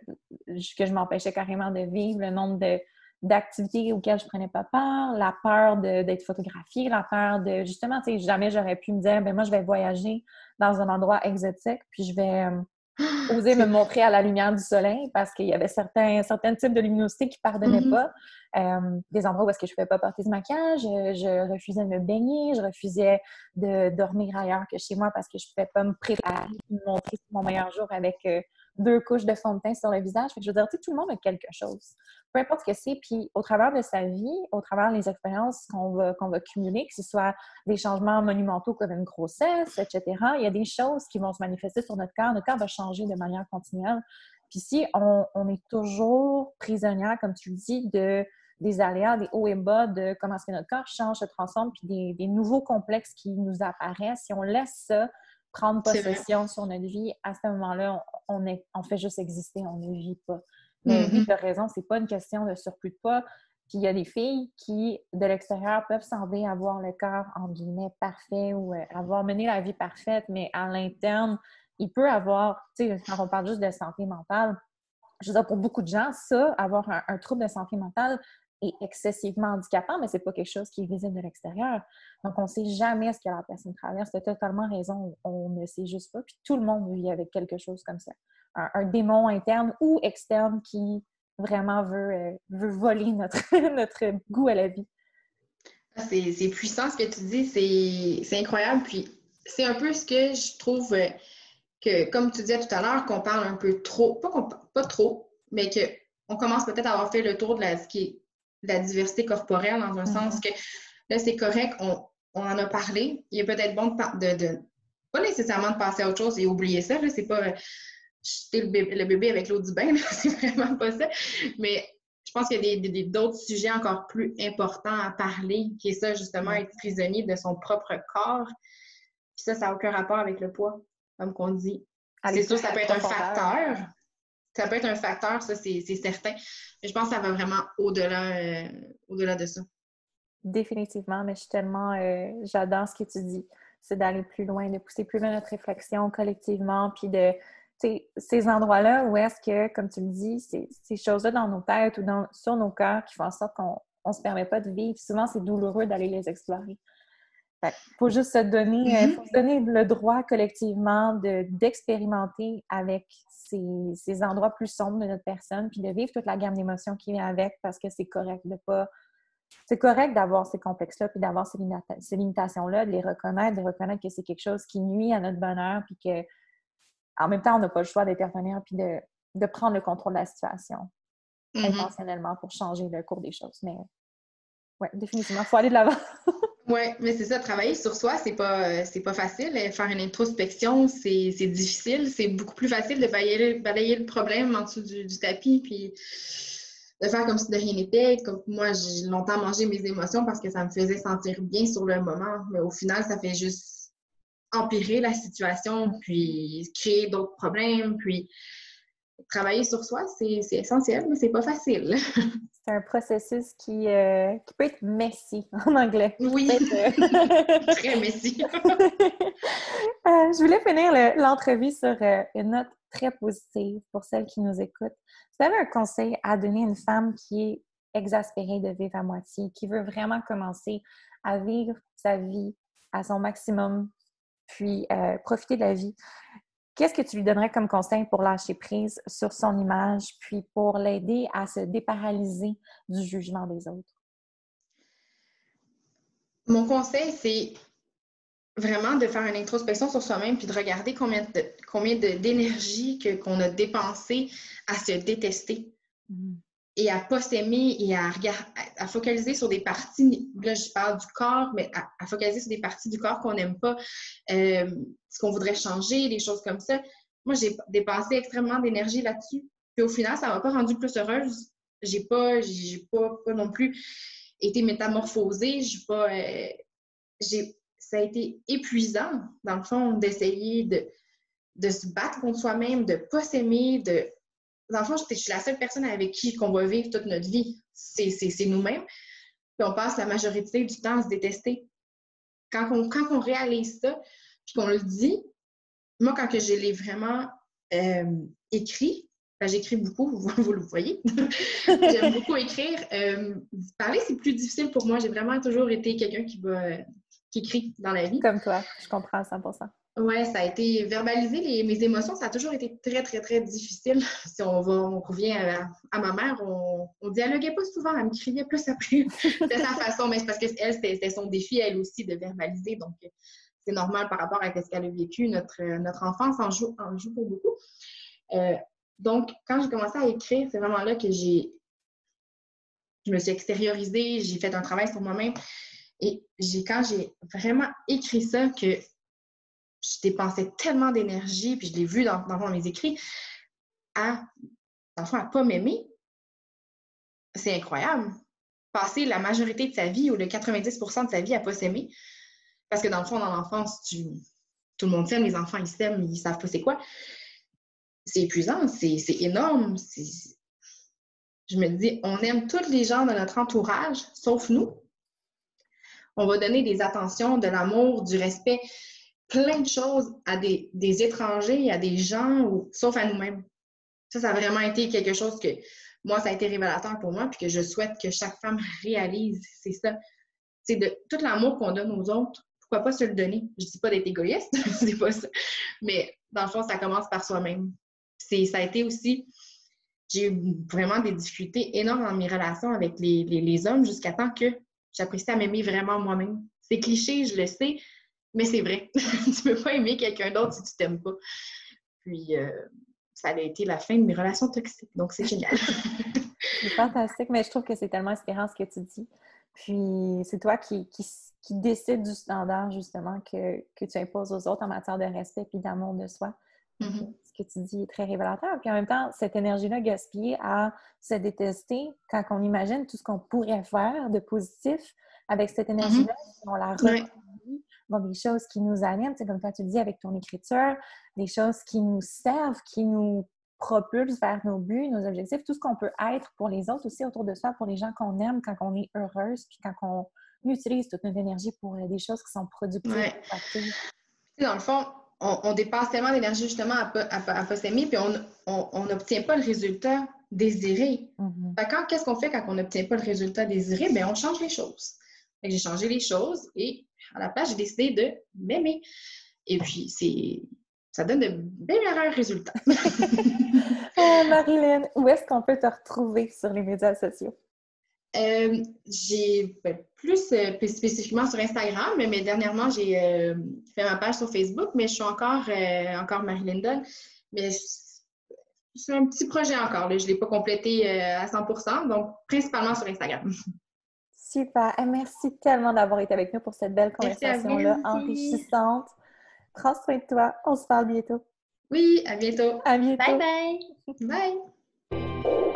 que je m'empêchais carrément de vivre, le nombre de d'activités auxquelles je prenais pas part, la peur d'être photographiée, la peur de justement, tu sais, jamais j'aurais pu me dire, ben moi je vais voyager dans un endroit exotique, puis je vais euh, oser me montrer à la lumière du soleil parce qu'il y avait certains, certains types de luminosité qui ne pardonnaient mm-hmm. pas. Euh, des endroits où est-ce que je ne pouvais pas porter ce maquillage, je, refusais de me baigner, je refusais de dormir ailleurs que chez moi parce que je ne pouvais pas me préparer, me montrer mon meilleur jour avec euh, deux couches de fond de teint sur le visage. je veux dire, tout le monde a quelque chose. Peu importe ce que c'est, puis au travers de sa vie, au travers des expériences qu'on va, qu'on va cumuler, que ce soit des changements monumentaux comme une grossesse, etc., il y a des choses qui vont se manifester sur notre corps. Notre corps va changer de manière continuelle. Puis si on, on est toujours prisonnière, comme tu le dis, de des aléas, des hauts et bas de comment est-ce que notre corps change, se transforme, puis des, des nouveaux complexes qui nous apparaissent, si on laisse ça prendre possession sur notre vie, à ce moment-là, on, est, on fait juste exister, on ne vit pas. Mais oui, mm-hmm. tu as raison, c'est pas une question de surplus de poids. Puis il y a des filles qui, de l'extérieur, peuvent sembler avoir le corps, en guillemets, parfait ou euh, avoir mené la vie parfaite, mais à l'interne, il peut avoir, tu sais, quand on parle juste de santé mentale, je veux dire, pour beaucoup de gens, ça, avoir un trouble de santé mentale, est excessivement handicapant, mais c'est pas quelque chose qui est visible de l'extérieur. Donc, on ne sait jamais ce que la personne traverse. Tu as totalement raison. On ne sait juste pas. Puis tout le monde vit avec quelque chose comme ça. Un, démon interne ou externe qui vraiment veut, euh, veut voler notre, notre goût à la vie. Ah, c'est puissant ce que tu dis. C'est incroyable. Puis c'est un peu ce que je trouve euh, que, comme tu disais tout à l'heure, qu'on parle un peu trop, pas, pas trop, mais qu'on commence peut-être à avoir fait le tour de la, ce la diversité corporelle, dans un sens mm-hmm. que là, c'est correct, on, en a parlé. Il est peut-être bon de, de, pas nécessairement de passer à autre chose et oublier ça. C'est pas jeter le bébé, avec l'eau du bain, c'est vraiment pas ça. Mais je pense qu'il y a d'autres sujets encore plus importants à parler, qui est ça, justement, être prisonnier de son propre corps. Puis ça, ça n'a aucun rapport avec le poids, comme qu'on dit. C'est sûr, ça peut être un facteur, ça peut être un facteur, ça, c'est certain. Mais je pense que ça va vraiment au-delà euh, au-delà de ça. Définitivement, mais je suis tellement. Euh, j'adore ce que tu dis. C'est d'aller plus loin, de pousser plus loin notre réflexion collectivement, puis de. Ces endroits-là où est-ce que, comme tu le dis, ces choses-là dans nos têtes ou dans, sur nos cœurs qui font en sorte qu'on ne se permet pas de vivre, souvent c'est douloureux d'aller les explorer. Il faut juste se donner, euh, mm-hmm. donner le droit collectivement d'expérimenter avec ces, endroits plus sombres de notre personne, puis de vivre toute la gamme d'émotions qui vient avec parce que c'est correct de pas. C'est correct d'avoir ces complexes-là, puis d'avoir ces, limitations-là, de les reconnaître, de reconnaître que c'est quelque chose qui nuit à notre bonheur, puis que en même temps, on n'a pas le choix d'intervenir puis de, de, prendre le contrôle de la situation. mm-hmm. intentionnellement pour changer le cours des choses. Mais oui, définitivement, il faut aller de l'avant. oui, mais c'est ça, travailler sur soi, c'est pas, c'est pas facile. Faire une introspection, c'est difficile. C'est beaucoup plus facile de balayer, balayer, le problème en dessous du, tapis, puis de faire comme si de rien n'était. Moi, j'ai longtemps mangé mes émotions parce que ça me faisait sentir bien sur le moment. Mais au final, ça fait juste empirer la situation, puis créer d'autres problèmes, puis travailler sur soi, c'est essentiel, mais c'est pas facile. c'est un processus qui, euh, qui, peut être messy en anglais. Oui, euh, très messy. Euh, je voulais finir l'entrevue sur une note très positive pour celles qui nous écoutent. Vous avez un conseil à donner à une femme qui est exaspérée de vivre à moitié, qui veut vraiment commencer à vivre sa vie à son maximum, puis profiter de la vie? Qu'est-ce que tu lui donnerais comme conseil pour lâcher prise sur son image, puis pour l'aider à se déparalyser du jugement des autres? Mon conseil, c'est vraiment de faire une introspection sur soi-même puis de regarder combien combien d'énergie qu'on a dépensé à se détester. Mmh et à pas s'aimer et à, à focaliser sur des parties, là je parle du corps, mais à, focaliser sur des parties du corps qu'on n'aime pas, euh, ce qu'on voudrait changer, des choses comme ça. Moi, j'ai dépensé extrêmement d'énergie là-dessus. Puis au final, ça ne m'a pas rendue plus heureuse. J'ai pas, j'ai pas, pas, non plus été métamorphosée. J'ai pas, euh, j'ai, ça a été épuisant, dans le fond, d'essayer de, de se battre contre soi-même, de ne pas s'aimer, de dans le fond, je suis la seule personne avec qui on va vivre toute notre vie. C'est nous-mêmes. Puis on passe la majorité du temps à se détester. Quand on, réalise ça, puis qu'on le dit, moi, quand que je l'ai vraiment euh, écrit, ben, j'écris beaucoup, vous, le voyez. J'aime beaucoup écrire. Euh, parler, c'est plus difficile pour moi. J'ai vraiment toujours été quelqu'un qui, qui écrit dans la vie. Comme toi, je comprends à 100 oui, ça a été verbaliser mes émotions, ça a toujours été très, très, très difficile. Si on, va, on revient à, ma mère, on, on, dialoguait pas souvent, elle me criait plus après de sa façon, mais c'est parce que elle, c'était son défi, elle aussi, de verbaliser. Donc, c'est normal par rapport à ce qu'elle a vécu. Notre, notre enfance en joue, en joue pour beaucoup. Euh, donc, quand j'ai commencé à écrire, c'est vraiment là que j'ai. Je me suis extériorisée, j'ai fait un travail sur moi-même. Et j'ai, quand j'ai vraiment écrit ça, que je dépensais tellement d'énergie, puis je l'ai vu dans, dans, mes écrits, à, dans pas m'aimer. C'est incroyable. Passer la majorité de sa vie ou le 90% de sa vie à pas s'aimer. Parce que dans le fond, dans l'enfance, tu... tout le monde s'aime, les enfants, ils s'aiment, ils savent pas c'est quoi. C'est épuisant, c'est énorme. Je me dis, on aime tous les gens de notre entourage, sauf nous. On va donner des attentions, de l'amour, du respect, plein de choses à des, étrangers, à des gens, sauf à nous-mêmes. Ça, ça a vraiment été quelque chose que moi, ça a été révélateur pour moi, puis que je souhaite que chaque femme réalise. C'est ça. C'est de tout l'amour qu'on donne aux autres, pourquoi pas se le donner? Je dis pas d'être égoïste, c'est pas ça. Mais dans le fond, ça commence par soi-même. Ça a été aussi, j'ai eu vraiment des difficultés énormes dans mes relations avec les, les hommes jusqu'à temps que j'apprécie à m'aimer vraiment moi-même. C'est cliché, je le sais, mais c'est vrai. tu peux pas aimer quelqu'un d'autre si tu t'aimes pas. Puis, euh, ça a été la fin de mes relations toxiques. Donc, c'est génial. c'est fantastique, mais je trouve que c'est tellement inspirant ce que tu dis. Puis, c'est toi qui, qui, qui décides du standard, justement, que, que, tu imposes aux autres en matière de respect et d'amour de soi. Mm-hmm. Ce que tu dis est très révélateur. Puis en même temps, cette énergie-là gaspillée à se détester, quand on imagine tout ce qu'on pourrait faire de positif avec cette mm-hmm. énergie-là, on la des choses qui nous animent, comme toi tu dis avec ton écriture, des choses qui nous servent, qui nous propulsent vers nos buts, nos objectifs, tout ce qu'on peut être pour les autres aussi autour de soi, pour les gens qu'on aime quand on est heureuse, puis quand on utilise toute notre énergie pour euh, des choses qui sont productives. Dans le fond, on, dépasse tellement d'énergie justement à pas, s'aimer, puis on n'obtient pas le résultat désiré. Mm-hmm. Quand Qu'est-ce qu'on fait quand on n'obtient pas le résultat désiré? Bien, on change les choses. J'ai changé les choses et à la place, j'ai décidé de m'aimer. Et puis, c'est ça donne de bien meilleurs résultats. oh, Marilyn, où est-ce qu'on peut te retrouver sur les médias sociaux? Euh, j'ai ben, plus euh, spécifiquement sur Instagram, mais, dernièrement, j'ai euh, fait ma page sur Facebook, mais je suis encore, encore Marilyn Dunn. Mais c'est un petit projet encore. Je ne l'ai pas complété à 100% donc principalement sur Instagram. Super. merci tellement d'avoir été avec nous pour cette belle conversation-là enrichissante. Prends soin de toi. On se parle bientôt. Oui, à bientôt. À bientôt. Bye bye. Bye.